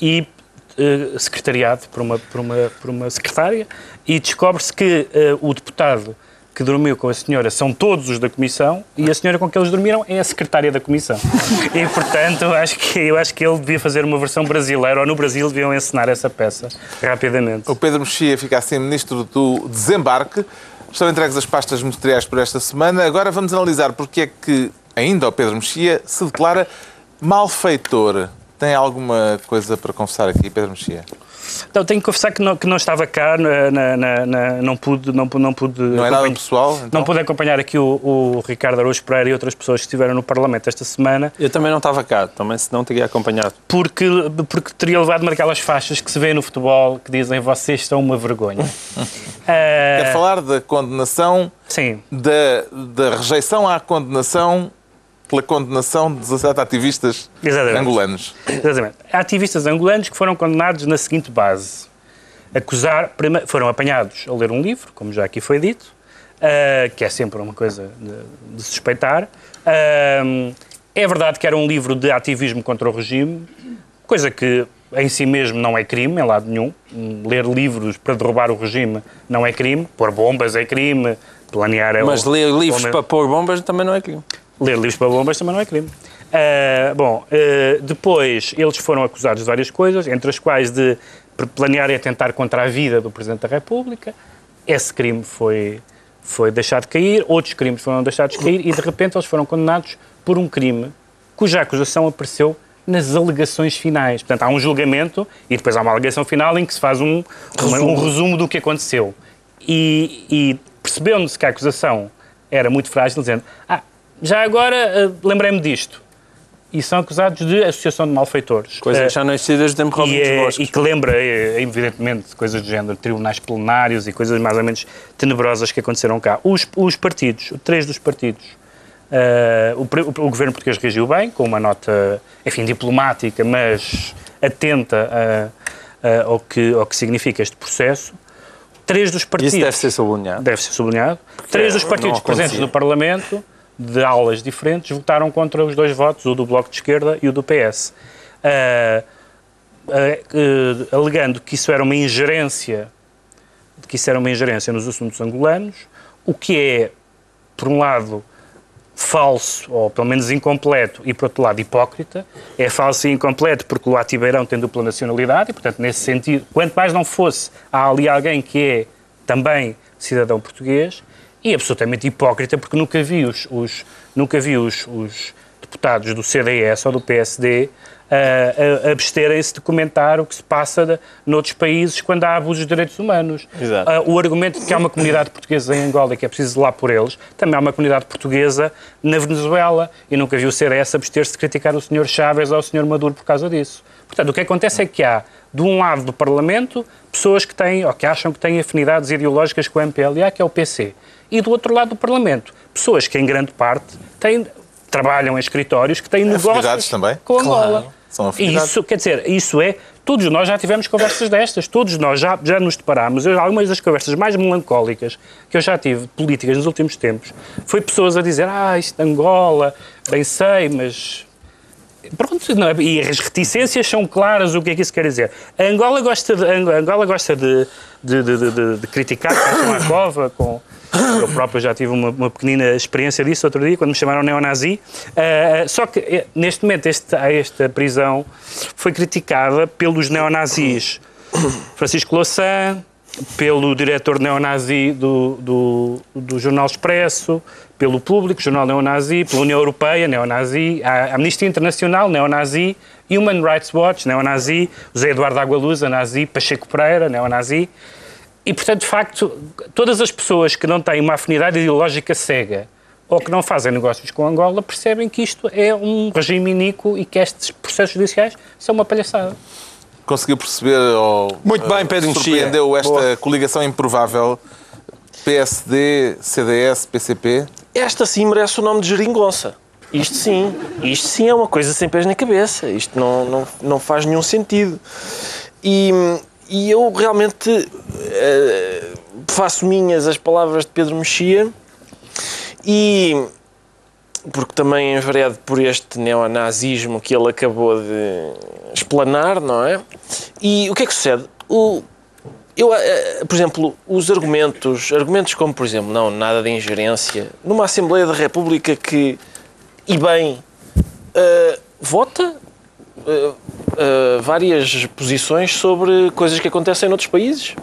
e secretariado por uma, por, uma, por uma secretária e descobre-se que o deputado que dormiu com a senhora são todos os da comissão e a senhora com que eles dormiram é a secretária da comissão. E, portanto, acho que, eu acho que ele devia fazer uma versão brasileira ou no Brasil deviam ensinar essa peça rapidamente. O Pedro Mexia fica assim ministro do desembarque. Estão entregues as pastas ministeriais por esta semana. Agora vamos analisar porque é que ainda o Pedro Mexia se declara malfeitor. Tem alguma coisa para confessar aqui, Pedro Mexia? Então, tenho que confessar que não, que não estava cá, na, na, na, não pude. Não, não, pude não é nada pessoal? Então? Não pude acompanhar aqui o, o, Ricardo Araújo Pereira e outras pessoas que estiveram no Parlamento esta semana. Eu também não estava cá, também se não teria acompanhado. Porque, porque teria levado uma daquelas faixas que se vê no futebol que dizem vocês são uma vergonha. uh... Quer falar da condenação? Sim. Da, da rejeição à condenação pela condenação de 17 ativistas Exatamente. angolanos. Exatamente. Ativistas angolanos que foram condenados na seguinte base. Acusar, foram apanhados a ler um livro, como já aqui foi dito, uh, que é sempre uma coisa de, de suspeitar. Uh, é verdade que era um livro de ativismo contra o regime, coisa que em si mesmo não é crime, em lado nenhum. Ler livros para derrubar o regime não é crime. Pôr bombas é crime. Planear é Mas ler livros para pôr bombas também não é crime. Ler livros para bombas também não é crime. Uh, bom, uh, depois eles foram acusados de várias coisas, entre as quais de planear e atentar contra a vida do Presidente da República. Esse crime foi, foi deixado de cair, outros crimes foram deixados de cair e de repente eles foram condenados por um crime cuja acusação apareceu nas alegações finais. Portanto, há um julgamento e depois há uma alegação final em que se faz um resumo, um resumo do que aconteceu. E, e percebendo-se que a acusação era muito frágil, dizendo: Ah, já agora uh, lembrei-me disto. E são acusados de associação de malfeitores. Coisas que já desde o tempo e, é, e que lembra, é, evidentemente, coisas do género, tribunais plenários e coisas mais ou menos tenebrosas que aconteceram cá. Os, os partidos, três dos partidos, uh, o, o, governo português reagiu bem, com uma nota, enfim, diplomática, mas atenta ao, que, ao que significa este processo. Três dos partidos... Isso deve ser sublinhado. Deve ser sublinhado. Três dos partidos presentes no Parlamento de aulas diferentes, votaram contra os dois votos, o do Bloco de Esquerda e o do PS. Uh, uh, uh, alegando que isso era uma ingerência, que isso era uma ingerência nos assuntos angolanos, o que é, por um lado, falso, ou pelo menos incompleto, e por outro lado hipócrita. É falso e incompleto porque o Atibeirão tem dupla nacionalidade e, portanto, nesse sentido, quanto mais não fosse, há ali alguém que é também cidadão português, e absolutamente hipócrita, porque nunca vi os, os nunca vi os, os, deputados do CDS ou do PSD uh, uh, absterem-se de comentar o que se passa de, noutros países quando há abusos de direitos humanos. Uh, o argumento de que há uma comunidade portuguesa em Angola e que é preciso ir lá por eles, também há uma comunidade portuguesa na Venezuela e nunca vi o CDS abster-se de criticar o Sr. Chávez ou o Sr. Maduro por causa disso. Portanto, o que acontece é que há, de um lado do Parlamento, pessoas que têm, ou que acham que têm afinidades ideológicas com o MPLA, que é o PC e do outro lado do Parlamento. Pessoas que, em grande parte, têm, trabalham em escritórios que têm negócios também? com Angola. Claro. São. Isso, quer dizer, isso é. Todos nós já tivemos conversas destas, todos nós já, já nos deparámos. Eu, algumas das conversas mais melancólicas que eu já tive, políticas, nos últimos tempos, foi pessoas a dizer: Ah, isto de Angola, bem sei, mas Pronto, não, é? e as reticências são claras o que é que isso quer dizer. A Angola gosta de, Angola gosta de, de, de, de, de criticar com a cova, com, eu próprio já tive uma, uma, pequenina experiência disso outro dia, quando me chamaram neonazi. Uh, só que, eh, neste momento, este, esta prisão foi criticada pelos neonazis Francisco Louçã, pelo diretor neonazi do, do, do Jornal Expresso, pelo Público, Jornal Neonazi, pela União Europeia, neonazi, a Amnistia Internacional, neonazi, Human Rights Watch, neonazi, José Eduardo Agualusa, nazi, Pacheco Pereira, neonazi. E, portanto, de facto, todas as pessoas que não têm uma afinidade ideológica cega ou que não fazem negócios com Angola percebem que isto é um regime iníquo e que estes processos judiciais são uma palhaçada. Conseguiu perceber ou Muito bem, Pedro surpreendeu esta Boa. coligação improvável PSD, CDS, PCP? esta sim merece o nome de geringonça. Isto sim, isto sim é uma coisa sem pés na cabeça. Isto não, não, não faz nenhum sentido. E, e eu realmente eh, faço minhas as palavras de Pedro Mexia e porque também enveredo por este neonazismo que ele acabou de explanar, não é? E o que é que sucede? O, eu, eh, por exemplo, os argumentos, argumentos como, por exemplo, não, nada de ingerência, numa Assembleia da República que, e bem, uh, vota uh, uh, várias posições sobre coisas que acontecem noutros países.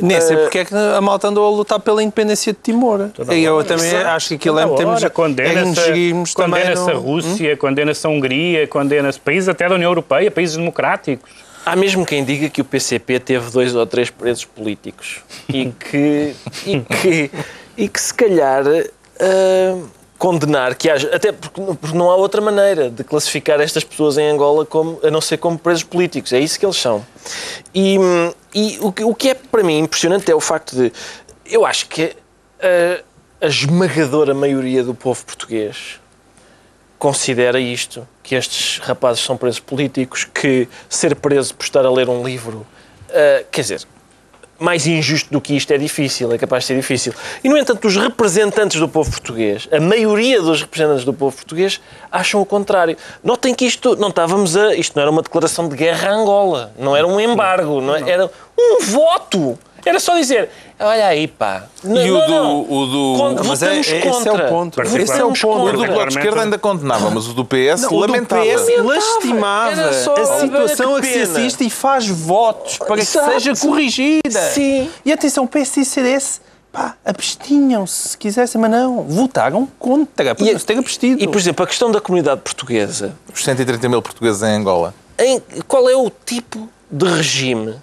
Nem sei porque é que a malta andou a lutar pela independência de Timor. E eu também Exato. acho que aquilo é temos hora condena-se também condena-se a no- Rússia, condena-se a Hungria, condena-se países até da União Europeia, países democráticos. Há mesmo quem diga que o PCP teve dois ou três presos políticos e que, e que, e que se calhar ah, condenar que haja, até porque, não- porque não há outra maneira de classificar estas pessoas em Angola como, a não ser como presos políticos, é isso que eles são. E, e o, que, o que é para mim impressionante é o facto de, eu acho que ah, a esmagadora maioria do povo português considera isto, que estes rapazes são presos políticos, que ser preso por estar a ler um livro, ah, quer dizer, mais injusto do que isto é difícil, é capaz de ser difícil. E, no entanto, os representantes do povo português, a maioria dos representantes do povo português, acham o contrário. Notem que isto não estávamos a. Isto não era uma declaração de guerra a Angola, não era um embargo, não é- era um voto. Era só dizer, olha aí, pá. Não, E o não, do- não. o do- Con- mas é- votamos é- esse é o contra. ponto. Esse é o ponto. O contra. do Bloco de. Esquerda ainda condenava, mas o do PS Não, o do lamentava. PS Lamentava. lastimava só, a situação a que que se assiste e faz votos para Exato. que seja corrigida. Sim. E atenção, PS e CDS, pá, abstinham-se se quisessem, mas não, votaram contra, podiam se ter abstido. E, por exemplo, a questão da comunidade portuguesa, Os 130 mil portugueses em Angola. em, qual é o tipo de regime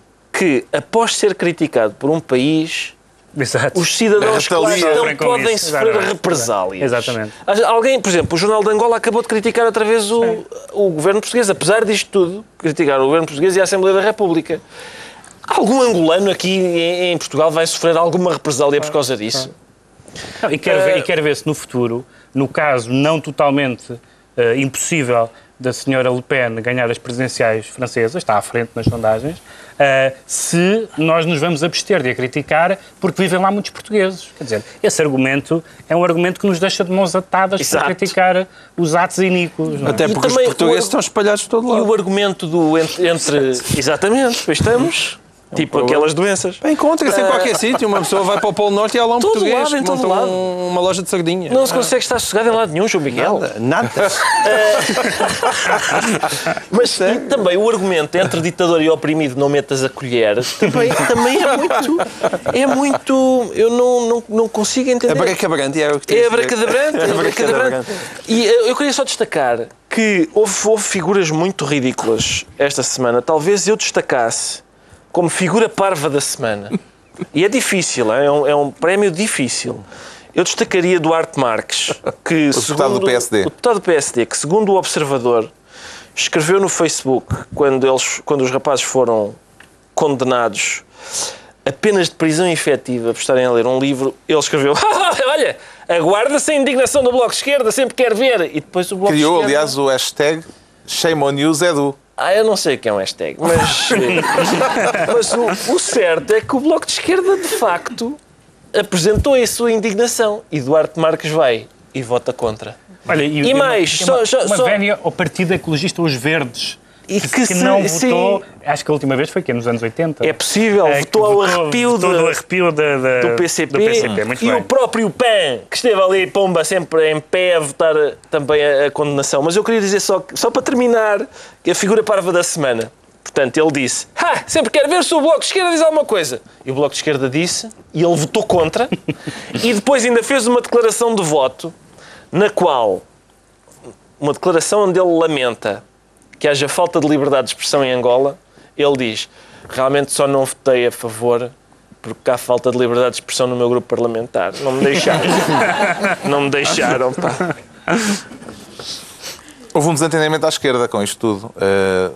que, após ser criticado por um país, Exato. os cidadãos que lá estão podem isso. sofrer Exatamente. represálias? Exatamente. Alguém, por exemplo, o Jornal de Angola acabou de criticar outra vez o, o governo português, apesar disto tudo, criticar o governo português e a Assembleia da República. Algum angolano aqui em, em Portugal vai sofrer alguma represália por causa disso? Não, e, quero Eh, ver, e quero ver se no futuro, no caso não totalmente eh, impossível da senhora Le Pen ganhar as presidenciais francesas, está à frente nas sondagens, eh, se nós nos vamos abster de a criticar porque vivem lá muitos portugueses. Quer dizer, esse argumento é um argumento que nos deixa de mãos atadas Exato. para criticar os atos iníquos. não é? Até E porque os portugueses o- estão espalhados de todo E lado. o argumento do entre. entre- exatamente, pois estamos. Tipo aquelas doenças. Encontra-se em qualquer sítio, uma pessoa vai para o Polo Norte e há lá um Todo português lado, em todo lado. um- uma loja de sardinha. Não se consegue estar sossegado em lado nenhum, João Miguel. Nada, nada. Mas e também o argumento entre ditador e oprimido não metas a colher também, também é muito. É muito. Eu não, não, não consigo entender. É é o que É de é abracadabrante. E eh, eu queria só destacar que houve, houve figuras muito ridículas esta semana. Talvez eu destacasse como figura parva da semana. E é difícil, é um, é um prémio difícil. Eu destacaria Duarte Marques, que o deputado do PSD. O deputado do PSD, que segundo o Observador, escreveu no Facebook, quando, eles, quando os rapazes foram condenados a penas de prisão efetiva por estarem a ler um livro, ele escreveu: Olha, aguarda-se a indignação do Bloco de Esquerda, sempre quer ver. E depois o Bloco Criou, de Esquerda... aliás, o hashtag Shame on You Edu. Ah, eu não sei o que é um hashtag, mas, mas o, o certo é que o Bloco de Esquerda, de facto, apresentou a sua indignação. E Duarte Marques vai e vota contra. Olha, E mais, uma, só- uma, só- uma só- vénia ao Partido Ecologista Os Verdes, E que se- não sim. votou, acho que a última vez foi que nos anos 80. É possível, É, que votou ao arrepio, votou de- do arrepio da- da- do PCP, do PCP, muito e bem. o próprio PAN, que esteve ali, pomba, sempre em pé a votar eh, também a, a condenação. Mas eu queria dizer só, só para terminar, que a figura parva da semana. Portanto, ele disse, ah, sempre quero ver se o Bloco de Esquerda diz alguma coisa. E o Bloco de Esquerda disse, e ele votou contra, e depois ainda fez uma declaração de voto, na qual, uma declaração onde ele lamenta que haja falta de liberdade de expressão em Angola, ele diz, realmente só não votei a favor porque há falta de liberdade de expressão no meu grupo parlamentar. Não me deixaram. não me deixaram, pá. Houve um desentendimento à esquerda com isto tudo. Eh,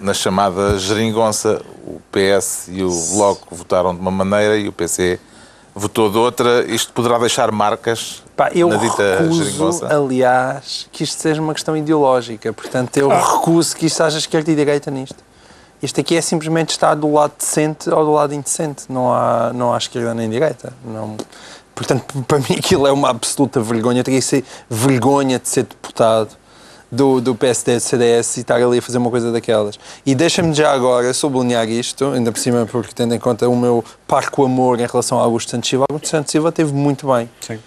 na chamada geringonça, o PS e o Bloco votaram de uma maneira e o PC votou de outra. Isto poderá deixar marcas Pá, eu na dita recuso, geringonça? aliás, que isto seja uma questão ideológica. Portanto, eu Ah. recuso que isto haja esquerda e direita nisto. Isto aqui é simplesmente estar do lado decente ou do lado indecente. Não há, não há esquerda nem direita. Não... Portanto, para mim aquilo é uma absoluta vergonha. Eu teria que ser vergonha de ser deputado do, do PSD do CDS e estar ali a fazer uma coisa daquelas. E deixa-me já agora sublinhar isto, ainda por cima porque tendo em conta o meu parco amor em relação a Augusto Santos Silva. Augusto Santos Silva teve muito bem. Sim.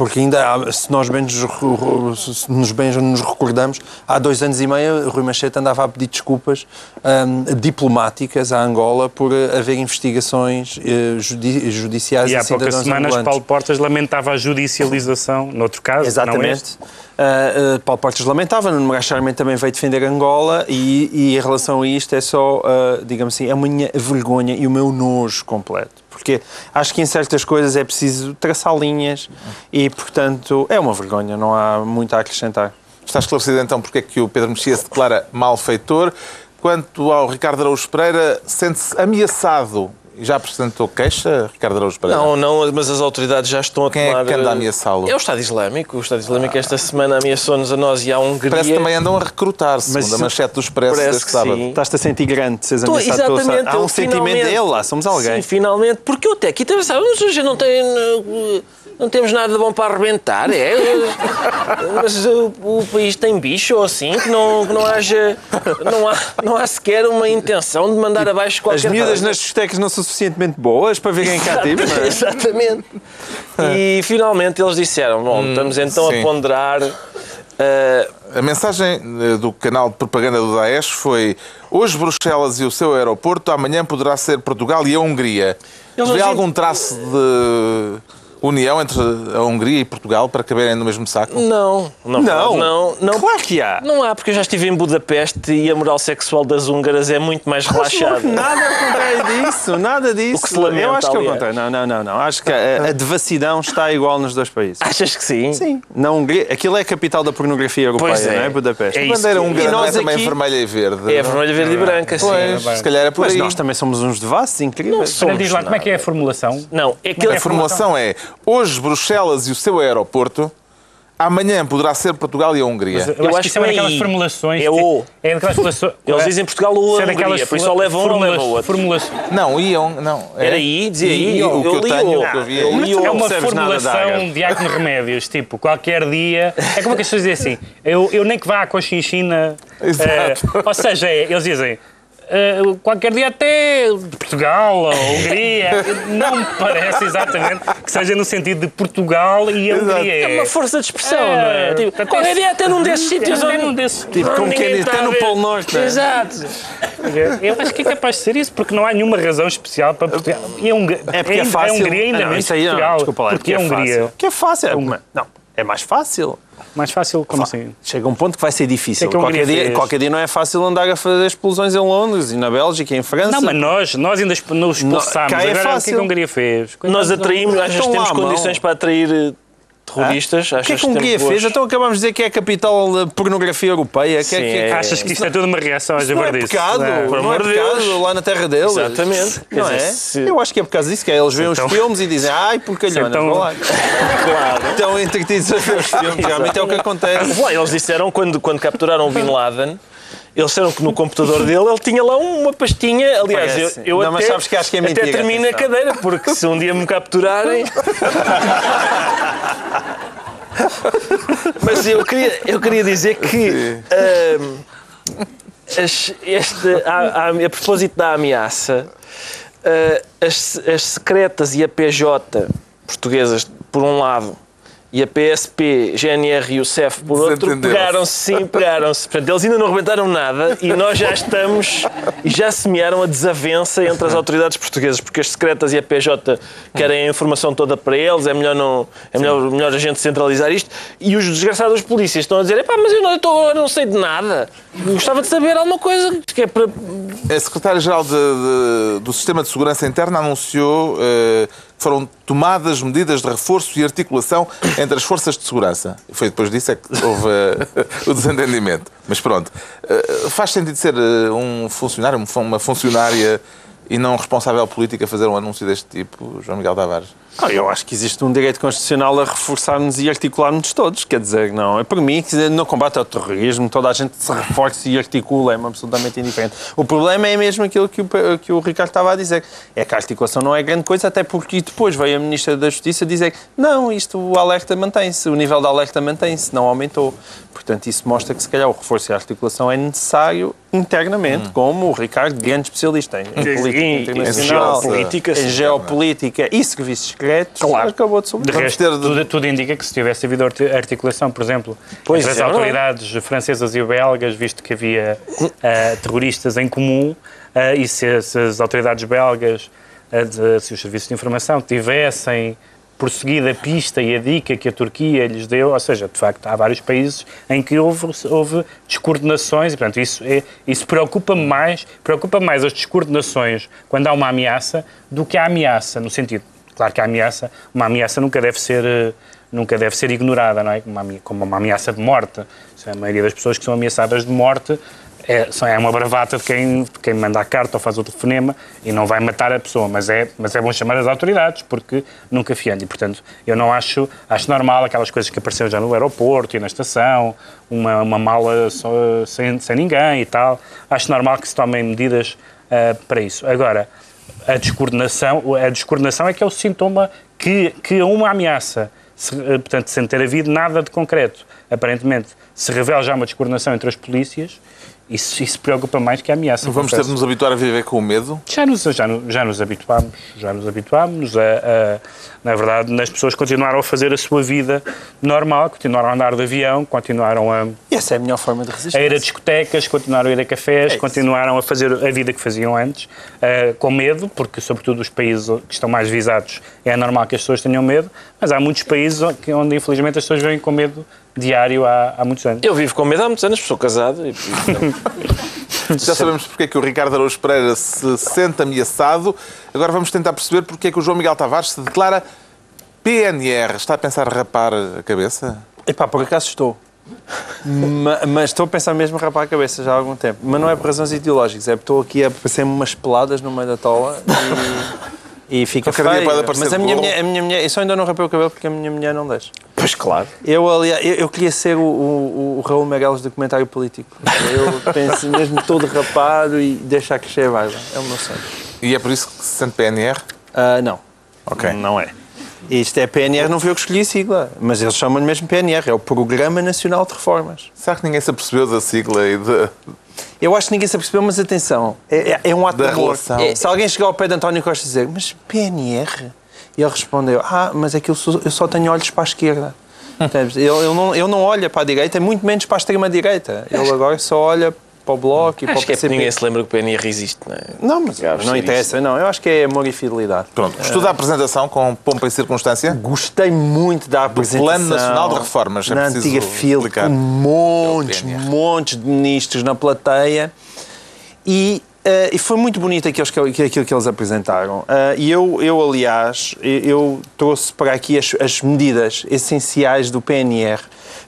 Porque ainda, se nós bem nos, nos, bem nos recordamos, há dois anos e meio, Rui Machete andava a pedir desculpas hum, diplomáticas à Angola por eh, haver investigações eh, judi- judiciais E há poucas semanas angolantes. Paulo Portas lamentava a judicialização, noutro caso, este. Exatamente. Uh, uh, Paulo Portas lamentava, Nuno Moraes também veio defender Angola e, e em relação a isto é só, uh, digamos assim, a minha vergonha e o meu nojo completo. Porque acho que em certas coisas é preciso traçar linhas e, portanto, é uma vergonha, não há muito a acrescentar. Está esclarecido então porque é que o Pedro Mexia se declara malfeitor. Quanto ao Ricardo Araújo Pereira, sente-se ameaçado já apresentou queixa, Ricardo Araújo Pereira? Não, não, mas as autoridades já estão a Quem é tomar... que anda a ameaçá-lo? É o Estado Islâmico. O Estado Islâmico esta semana ameaçou-nos a nós e à Hungria. Parece que também andam a recrutar, segundo Mas a manchete do Expresso Parece deste que sábado. Estás-te a sentir grande, seres Tô, ameaçado pelo exatamente. Estado. Há um sentimento dele lá, somos alguém. Sim, finalmente. Porque eu até aqui também sabe, mas hoje não tem. eh, Não temos nada de bom para arrebentar, é? Mas o, o país tem bicho ou assim, que não, que não haja. Não há, não há sequer uma intenção de mandar abaixo qualquer As miúdas nas discotecas não são suficientemente boas para virem cá tipo, não é? Exatamente. E finalmente eles disseram: bom, estamos então sim. a ponderar. eh, A mensagem eh, do canal de propaganda do Daesh foi hoje Bruxelas e o seu aeroporto, amanhã poderá ser Portugal e a Hungria. Eles Vê algum traço de união entre a Hungria e Portugal para caberem no mesmo saco? não, não, Não, não, não, Claro que há. Não há, porque eu já estive em Budapeste e a moral sexual das húngaras é muito mais relaxada. Nada ao contrário disso, nada disso. O que se lamenta, Eu acho que é o aliás. contrário. Não, não, não, não. Acho que a, a devassidão está igual nos dois países. Achas que sim? Sim. Na Hungria, aquilo é a capital da pornografia europeia, Pois é. não é? Budapeste. É A isso bandeira húngara e não é também aqui- vermelha e verde? É vermelha, verde e branca, sim. Pois, se calhar é por Mas aí. nós também somos uns devassos incríveis. Olha, diz lá, como é que é a formulação? Não, é que A formulação é hoje Bruxelas e o seu aeroporto, amanhã poderá ser Portugal e a Hungria. Eu, Eu acho acho que isso que é é daquelas formulações. É O. É daquelas formulações. Eles dizem Portugal ou Isso a é daquelas Hungria, por isso só levam um ou levam outro. fórmulas- Não, iam, não. é? Era I, dizia I, I, o que eu li tenho, o. que eu vi. Eu li. É uma formulação de Acne Remédios, tipo, qualquer dia. É como que as pessoas dizem assim, eu, eu nem que vá à Conchinchina. Exato. eh, ou seja, é, eles dizem. Eh, qualquer dia até Portugal ou Hungria, não me parece exatamente que seja no sentido de Portugal e a Hungria. É uma força de expressão, É, não é? Tipo, até- qualquer dia até num desses sítios Até num desses- Tipo, como quem diz, até no. Polo Norte, é? Exato. Eu acho que é capaz de ser isso, porque não há nenhuma razão especial para Portugal. E a Hungria, É porque é fácil. A Hungria ainda Ah, não, menos isso aí não, Portugal. desculpa lá, é porque porque a é Hungria. fácil. Que é fácil. É uma- Não, é mais fácil. Mais fácil, como assim? Chega um ponto que vai ser difícil. Que é que a qualquer, dia, qualquer dia não é fácil andar a fazer explosões em Londres e na Bélgica e em França. Não, mas nós, nós ainda nos expulsámos. cá é Agora, o que é que fácil. a Hungria fez? Nós atraímos, achas que Estão temos lá condições para atrair terroristas? O que é que Hungria fez? boas- Então acabamos de dizer que é a capital da pornografia europeia. Que Sim, é, que é- Achas que isto é tudo uma reação às não é javardices? pecado, Não. por não é amor de pecado Deus. lá na terra deles. Exatamente. Não é? se- Eu acho que é por causa disso, que é, eles veem Então- os filmes e dizem ai, porcalhona, Então- vão lá. Claro. Então entretidos a ver os filmes, realmente é o que acontece. Lá, eles disseram, quando, quando capturaram o Bin Laden, eles disseram que no computador dele ele tinha lá uma pastinha. Aliás, eu, Parece. eu Não, até, sabes que acho que é mentira, até termino a cadeira, porque se um dia me capturarem. mas eu queria, eu queria dizer que. ahm, as- este, a, a, a propósito da ameaça, ah, as, as secretas e a PJ portuguesas, por um lado, e a PSP, GNR e o CEF, por outro, pegaram-se, sim, pegaram-se. Portanto, eles ainda não rebentaram nada e nós já estamos e já semearam a desavença entre as autoridades portuguesas, porque as secretas e a PJ querem a informação toda para eles, é melhor, não, é melhor, melhor a gente centralizar isto. E os desgraçados dos polícias estão a dizer: Epá, mas eu não, eu tô- eu não sei de nada, gostava de saber alguma coisa que é para. A Secretária-Geral do Sistema de Segurança Interna anunciou que foram tomadas medidas de reforço e articulação entre as forças de segurança. Foi depois disso é que houve eh, o desentendimento. Mas pronto, Eh, faz sentido ser eh, um funcionário, uma funcionária e não responsável político a fazer um anúncio deste tipo, João Miguel Tavares? Ah, eu acho que existe um direito constitucional a reforçar-nos e articular-nos todos. Quer dizer, não. É para mim, dizer, no combate ao terrorismo, toda a gente se reforce e articula, é absolutamente indiferente. O problema é mesmo aquilo que o, que o Ricardo estava a dizer. É que a articulação não é grande coisa, até porque depois veio a Ministra da Justiça dizer que não, isto, o alerta mantém-se, o nível de alerta mantém-se, não aumentou. Portanto, isso mostra que se calhar o reforço e a articulação é necessário internamente, Hum. como o Ricardo, grande especialista em, em política em internacional, geopolítica, em geopolítica e serviços secretos, Claro. acabou de De sobreviver. resto, de- tudo, tudo indica que se tivesse havido arti- articulação, por exemplo, Pois, entre as é verdade. autoridades francesas e belgas, visto que havia ah, terroristas em comum, ah, e se, se as autoridades belgas, ah, de- se os serviços de informação tivessem prosseguido a pista e a dica que a Turquia lhes deu, ou seja, de facto, há vários países em que houve, houve descoordenações e, portanto, isso, é, isso preocupa mais, preocupa mais as descoordenações quando há uma ameaça do que a ameaça, no sentido Claro que a ameaça, uma ameaça nunca deve ser, eh, nunca deve ser ignorada, não é? Como uma, ameaça de morte. A maioria das pessoas que são ameaçadas de morte é, é uma bravata de quem, de quem manda a carta ou faz o telefonema e não vai matar a pessoa, mas é, mas é bom chamar as autoridades porque nunca fiando. E, portanto, eu não acho, acho normal aquelas coisas que apareceram já no aeroporto e na estação, uma, uma mala só, sem, sem ninguém e tal. Acho normal que se tomem medidas ah, para isso. Agora, a descoordenação, a descoordenação é que é o sintoma que, que uma ameaça, se, eh, portanto, sem ter havido nada de concreto, aparentemente, se revela já uma descoordenação entre as polícias, isso, isso preocupa mais que a ameaça. Vamos ter de nos habituar a viver com o medo? Já nos, já, já nos habituámos, já nos habituámos a, a- na verdade, as pessoas continuaram a fazer a sua vida normal, continuaram a andar de avião, continuaram a, E essa é a melhor forma de a resistir. ir a discotecas, continuaram a ir a cafés, continuaram a fazer a vida que faziam antes, eh, com medo, porque sobretudo os países que estão mais visados é normal que as pessoas tenham medo, mas há muitos países onde, onde, infelizmente as pessoas vivem com medo diário há, há muitos anos. Eu vivo com medo há muitos anos, sou casado. E, Já sabemos porque é que o Ricardo Araújo Pereira se sente ameaçado. Agora vamos tentar perceber porque é que o João Miguel Tavares se declara PNR. Está a pensar rapar a cabeça? Epá, por acaso estou. Ma- mas estou a pensar mesmo rapar a cabeça já há algum tempo. Mas não é por razões ideológicas, é porque estou aqui a aparecer-me umas peladas no meio da tola e, e fica Qualquer feio. Mas a minha, mulher, a minha mulher, eu só ainda não rapei o cabelo porque a minha mulher não deixa. pois claro. Eu, aliás, eu, eu queria ser o, o, o Raul Meirelles do comentário político. Eu penso mesmo todo rapado e deixar crescer a barba. É o meu sonho. E é por isso que se sente PNR? Ah, não. Ok. Não é. Isto é PNR, não fui eu que escolhi a sigla, mas eles chamam-lhe mesmo PNR, é o Programa Nacional de Reformas. Será que ninguém se apercebeu da sigla e de... Eu acho que ninguém se apercebeu, mas atenção, é, é- é um ato Da de amor. relação. É, se alguém chegar ao pé de António Costa e dizer, mas PNR? E ele respondeu, ah, mas é que eu só, eu só tenho olhos para a esquerda. Ele, ele, não, ele não olha para a direita, muito menos para a extrema-direita. Ele agora só olha para o Bloco e para o Acho que é porque PCP. ninguém se lembra que o PNR existe, não é? Não, mas não interessa, não. Eu acho que é amor e fidelidade. Pronto, gostou da apresentação com pompa e circunstância? Gostei muito da apresentação. Plano Nacional de Reformas, é na antiga fila, com montes, É o montes de ministros na plateia. E, eh, e foi muito bonito aquilo que, aquilo que eles apresentaram. Eh, e eu, eu, aliás, eu, eu trouxe para aqui as, as medidas essenciais do PNR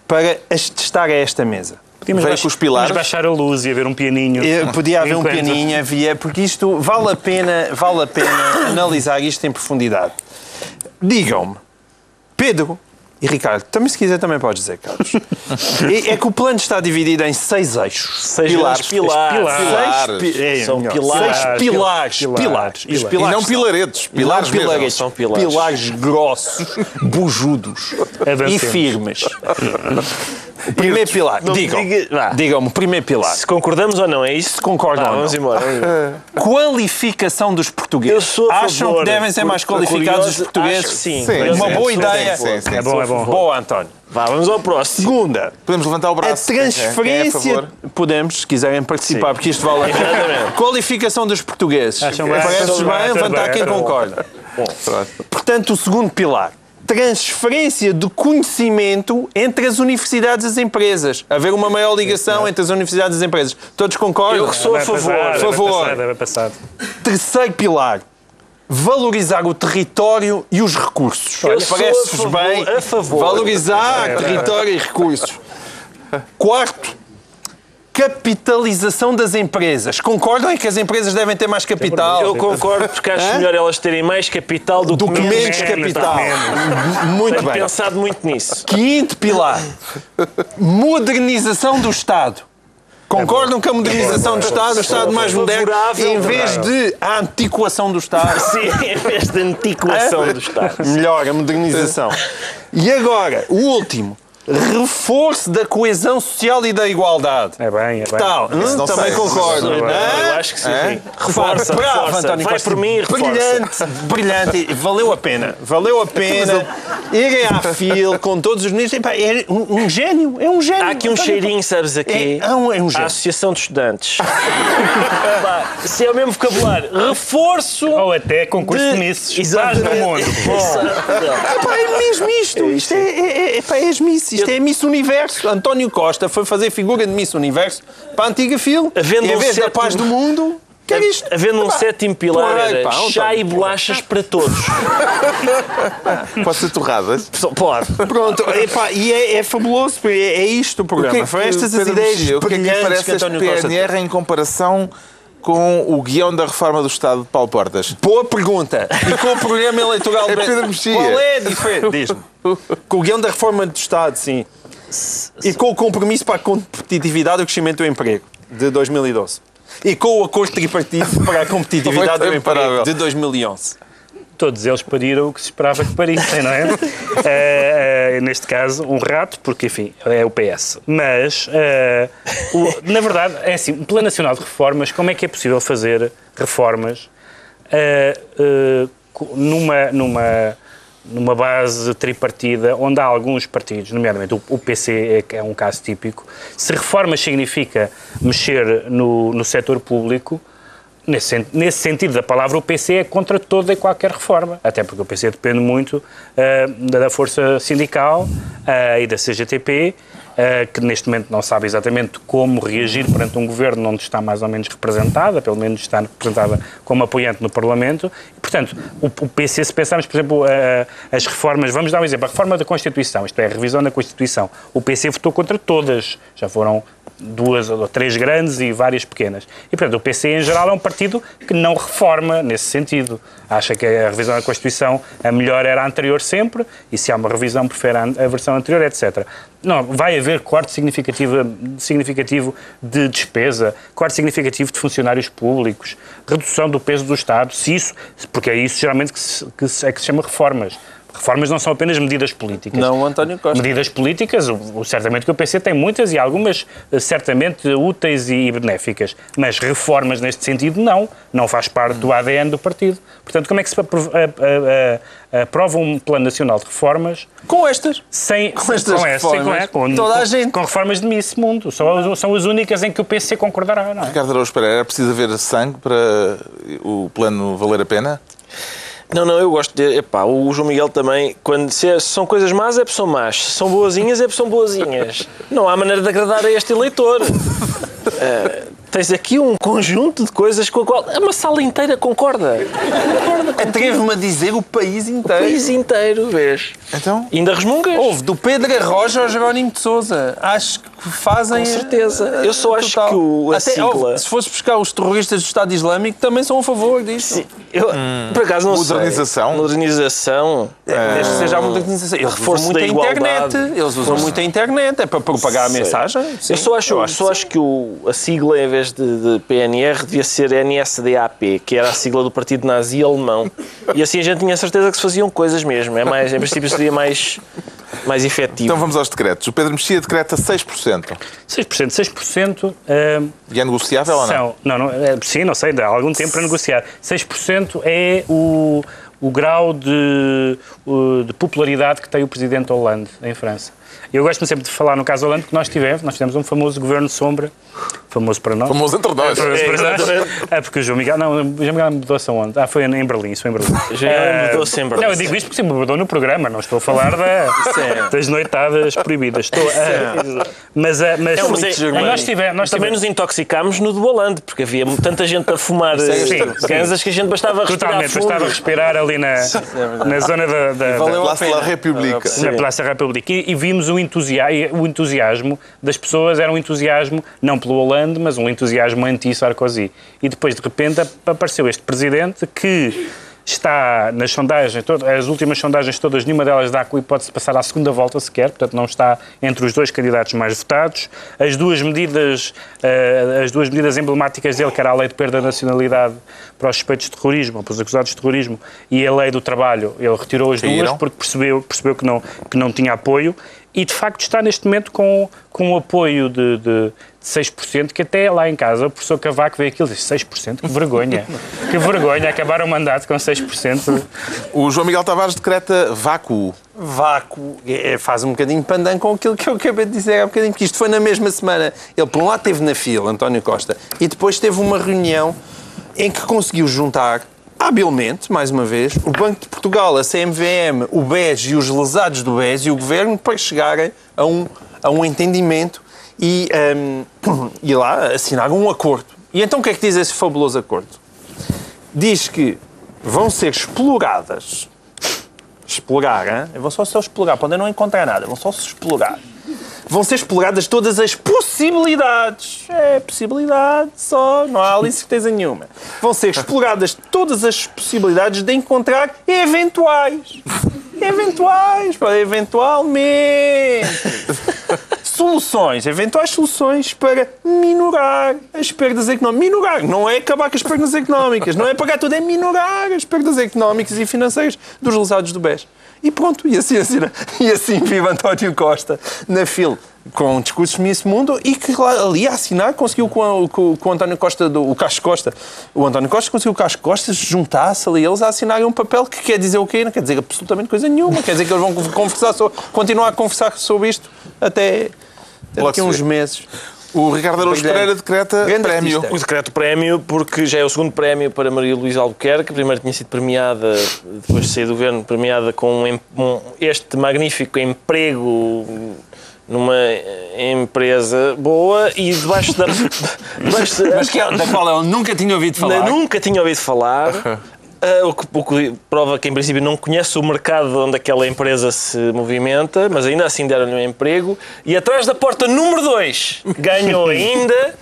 para as testar a esta mesa. Podíamos Veio baix- com os pilares. podíamos baixar a luz e haver um pianinho. Eh, Podia haver um pianinho, havia, porque isto vale a pena, vale a pena analisar isto em profundidade. Digam-me, Pedro e Ricardo, também se quiser também podes dizer, Carlos. é, é que o plano está dividido em seis eixos. Seis Pilares. grandes pilares. Pilares. Seis, pi- é, São pilares. Seis pilares. Pilares. Pilares. E os Pilares. E pilares não são- pilaretes, pilares não mesmo. pilaretes, São pilares. pilares grossos, bujudos e Avancemos. firmes. O primeiro pilar, não digam, diga- vá. digam-me, o primeiro pilar. Se concordamos ou não, é isso? Se concordam Vá, ou vamos não. embora. vamos embora. Qualificação dos portugueses. Eu sou a Acham favor, que devem ser mais qualificados os curioso, portugueses? acho que sim. Sim, Uma sim, boa sim, ideia. Sim, sim, É bom, é bom. Boa, António. Vá, vamos ao próximo. Segunda, Podemos levantar o a braço. Quem é- quem é a transferência. favor? Podemos, se quiserem participar, Sim. porque isto vale a pena. Exatamente. Qualificação dos portugueses. Acham bem? Parece Acham bem, bem, levantar bem, quem bom. concorda. Pronto. Portanto, o segundo pilar. Transferência de conhecimento entre as universidades e as empresas. Haver uma maior ligação entre as universidades e as empresas. Todos concordam? Eu sou a favor. vai favor. passar, vai passar. Terceiro pilar. Valorizar o território e os recursos. Eu sou Parece-vos a favor- bem a favor. valorizar território e recursos. Quarto, capitalização das empresas. Concordam em que as empresas devem ter mais capital? Eu concordo porque acho Hã? melhor elas terem mais capital do, Do que menos menos, capital. menos. Muito Tenho bem. pensado muito nisso. Quinto pilar. Modernização do Estado. Concordam que a modernização do Estado, o Estado mais moderno, em vez de a antiquação do Estado, Sim, em vez de antiquação do Estado. melhor a modernização. E agora, o último. Reforço da coesão social e da igualdade. É bem, é bem. tal? Hum, não Também sei. concordo. Isso Hã? Eu acho que sim. É? Reforça, Bravo, reforça. António Vai Costa. por mim reforça. Brilhante, brilhante. Valeu a pena. Valeu a pena irem à fila com todos os ministros. Epá, É um, um gênio. É um gênio. Há aqui um António cheirinho, sabes aqui? É, é um, é um A gênio. Associação de Estudantes. Se é o mesmo vocabulário, reforço. Ou até concurso de, de- misses. Exatamente. Paz no mundo. Epá, é mesmo isto. Isto é, é, é, é as Miss. Isto é Miss Universo. António Costa foi fazer figura de Miss Universo para a antiga fila. Havendo em um vez da sétimo- paz do mundo, que é isto? Havendo um sétimo pilar, porra, era pá, chá e bolachas para todos. Pode ser torradas. Pode. Pronto, epá, e é, é fabuloso, é, é isto o O programa. que é que- Foi estas as ideias o que é que parece que este tem. PNR em comparação com o guião da reforma do Estado de Paulo Portas? Boa pergunta. E com o programa eleitoral... É de- Pedro Mexia. Qual é a diferença? Diz-me. Com o guião da reforma do Estado, sim. E com o compromisso para a competitividade e o crescimento do emprego, de 2012. E com o acordo tripartite para a competitividade do emprego, de 2011. Todos eles pariram o que se esperava que parissem, não é? Eh, eh, neste caso, um rato, porque, enfim, é o PS. Mas, eh, o- na verdade, é assim, um Plano Nacional de Reformas, como é que é possível fazer reformas numa, numa, numa base tripartida onde há alguns partidos, nomeadamente o, o PC é, é um caso típico, se reformas significa mexer no, no setor público, Nesse, nesse sentido da palavra, o PC é contra toda e qualquer reforma. Até porque o PC depende muito ah, da força sindical ah, e da CGTP, ah, que neste momento não sabe exatamente como reagir perante um governo onde está mais ou menos representada, pelo menos está representada como apoiante no Parlamento. E, portanto, o, o PC, se pensarmos, por exemplo, as reformas, vamos dar um exemplo, a reforma da Constituição, isto é, a revisão da Constituição, o PC votou contra todas, já foram duas ou três grandes e várias pequenas. E, portanto, o PC, em geral, é um partido que não reforma nesse sentido. Acha que a revisão da Constituição, a melhor era a anterior sempre, e se há uma revisão, prefere a, versão anterior, etc. Não, vai haver corte significativo, significativo de despesa, corte significativo de funcionários públicos, redução do peso do Estado, se isso, porque é isso geralmente que se, que se- é que se chama reformas. Reformas não são apenas medidas políticas. Não, António Costa. Medidas políticas, o, o- certamente que o PC tem muitas e algumas eh, certamente úteis e benéficas, mas reformas neste sentido não, não faz parte do ADN do partido. Portanto, como é que se aprova um plano nacional de reformas Com estas. sem Com estas essa, sem- reformas, com, toda a com- gente. com reformas de Miss Mundo? São, são as únicas em que o PC concordará, não é? Ricardo Araújo Pereira, era preciso haver sangue para o plano valer a pena? Não, não, eu gosto de. Epá, o João Miguel também, quando se, é- se são coisas más, é porque são más. Se são boazinhas, é porque são boazinhas. Não há maneira de agradar a este eleitor. Eh, tens aqui um conjunto de coisas com a qual uma sala inteira concorda. Atrevo-me a dizer o país O inteiro. país inteiro, vês? Então, ainda resmungas? Houve do Pedro Arroja ao Jerónimo de Souza. Acho que fazem. Com certeza. Eu só acho total. que o- a Até, sigla- houve, se fosse buscar os terroristas do Estado Islâmico, também são a favor disso. Sim, eu, por acaso não Modernização? sei. Modernização. Desde que seja a modernização. Eles usam Reforço muito da a internet. Eles usam muito a internet. É para propagar a Sei. mensagem. eu só acho, eu só acho que o, a sigla, em vez de, de PNR, devia ser NSDAP, que era a sigla do partido nazi alemão. E assim a gente tinha certeza que se faziam coisas mesmo. É mais, em princípio seria mais, mais efetivo. então vamos aos decretos. O Pedro Mexia decreta 6%. 6%. 6% ah, E é negociável ou não? São, não, não, é, sim, não sei, dá algum tempo para negociar. 6% é o, o grau de, de popularidade que tem o presidente Hollande em França. Eu gosto sempre de falar no caso Hollande que nós tivemos, nós tivemos um famoso governo sombra famoso para nós. Famoso entre nós. Nós. exatamente. É porque o João Miguel, não, o João Miguel mudou-se aonde? Ah, foi em Berlim, isso foi em Berlim. Miguel Eh, mudou-se em Berlim. Não, eu digo isto porque sempre mudou no programa, não estou a falar da, é. das noitadas proibidas. Estou a- mas, eh, mas, Não, mas é- mas nós tivemos, nós Também tivemos nos intoxicámos no do Holanda, porque havia tanta gente a fumar eh, ganzas que a gente bastava respirar totalmente, bastava respirar ali na, na zona da, da, valeu da- a la pena. República. Na Praça da República e, e vimos o, o entusiasmo das pessoas, era um entusiasmo não pelo Hollande, mas um entusiasmo anti-Sarkozy. E depois, de repente, ap- apareceu este presidente que está nas sondagens, as últimas sondagens todas, nenhuma delas dá com hipótese de passar à segunda volta sequer, portanto não está entre os dois candidatos mais votados. As duas medidas, eh, as duas medidas emblemáticas dele, que era a lei de perda da nacionalidade para os suspeitos de terrorismo, ou para os acusados de terrorismo, e a lei do trabalho, ele retirou as duas porque percebeu, percebeu que, não, que não tinha apoio e de facto está neste momento com, com o apoio de, de, de 6%, que até lá em casa o professor Cavaco vê aquilo e diz 6%, que vergonha, que vergonha, acabar o mandato com 6%. O João Miguel Tavares decreta vácuo. vácuo é, faz um bocadinho pandan com aquilo que eu acabei de dizer há bocadinho, porque isto foi na mesma semana. Ele, por um lado, esteve na fila, António Costa, e depois teve uma reunião em que conseguiu juntar, habilmente, mais uma vez, o Banco de Portugal, a CMVM, o BES e os lesados do BES e o Governo para chegarem a um, a um entendimento e, hum, e lá assinaram um acordo. E então o que é que diz esse fabuloso acordo? Diz que vão ser exploradas explorar, hein? vão só se explorar, podem não encontrar nada, vão só se explorar. Vão ser exploradas todas as possibilidades. É, possibilidade só, não há ali certeza nenhuma. Vão ser exploradas todas as possibilidades de encontrar eventuais. Eventuais, eventualmente. Soluções, eventuais soluções para minorar as perdas económicas. Minorar, não é acabar com as perdas económicas, não é pagar tudo, é minorar as perdas económicas e financeiras dos lesados do BES. E pronto, e assim, assim, e assim vive António Costa na fila com discursos nesse mundo e que ali a assinar conseguiu com, com- com o António Costa, do, o Casco Costa, o António Costa conseguiu o Casco Costa se juntasse ali eles a assinarem um papel que quer dizer o quê? Não quer dizer absolutamente coisa nenhuma, quer dizer que eles vão conversar sobre, continuar a conversar sobre isto até, daqui a uns meses. O Ricardo Araújo. Pereira decreta Grande prémio. artista. O decreto prémio, porque já é o segundo prémio para Maria Luísa Albuquerque. Primeiro tinha sido premiada, depois de sair do governo, premiada com um um- este magnífico emprego numa empresa boa e debaixo da. debaixo da- Mas que, é- da qual eu nunca tinha ouvido falar. Nunca tinha ouvido falar. Ah, o, que, o que prova que, em princípio, não conhece o mercado onde aquela empresa se movimenta, mas ainda assim deram-lhe um emprego. E atrás da porta número 2 ganhou ainda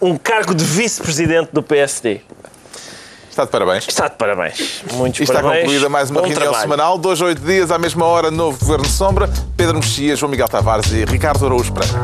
um cargo de vice-presidente do PSD. Está de parabéns. Está de parabéns. Muitos E está parabéns. concluída mais uma Bom reunião trabalho. semanal, dois a oito dias, à mesma hora, novo Governo de Sombra. Pedro Mexia, João Miguel Tavares e Ricardo Araújo Pereira.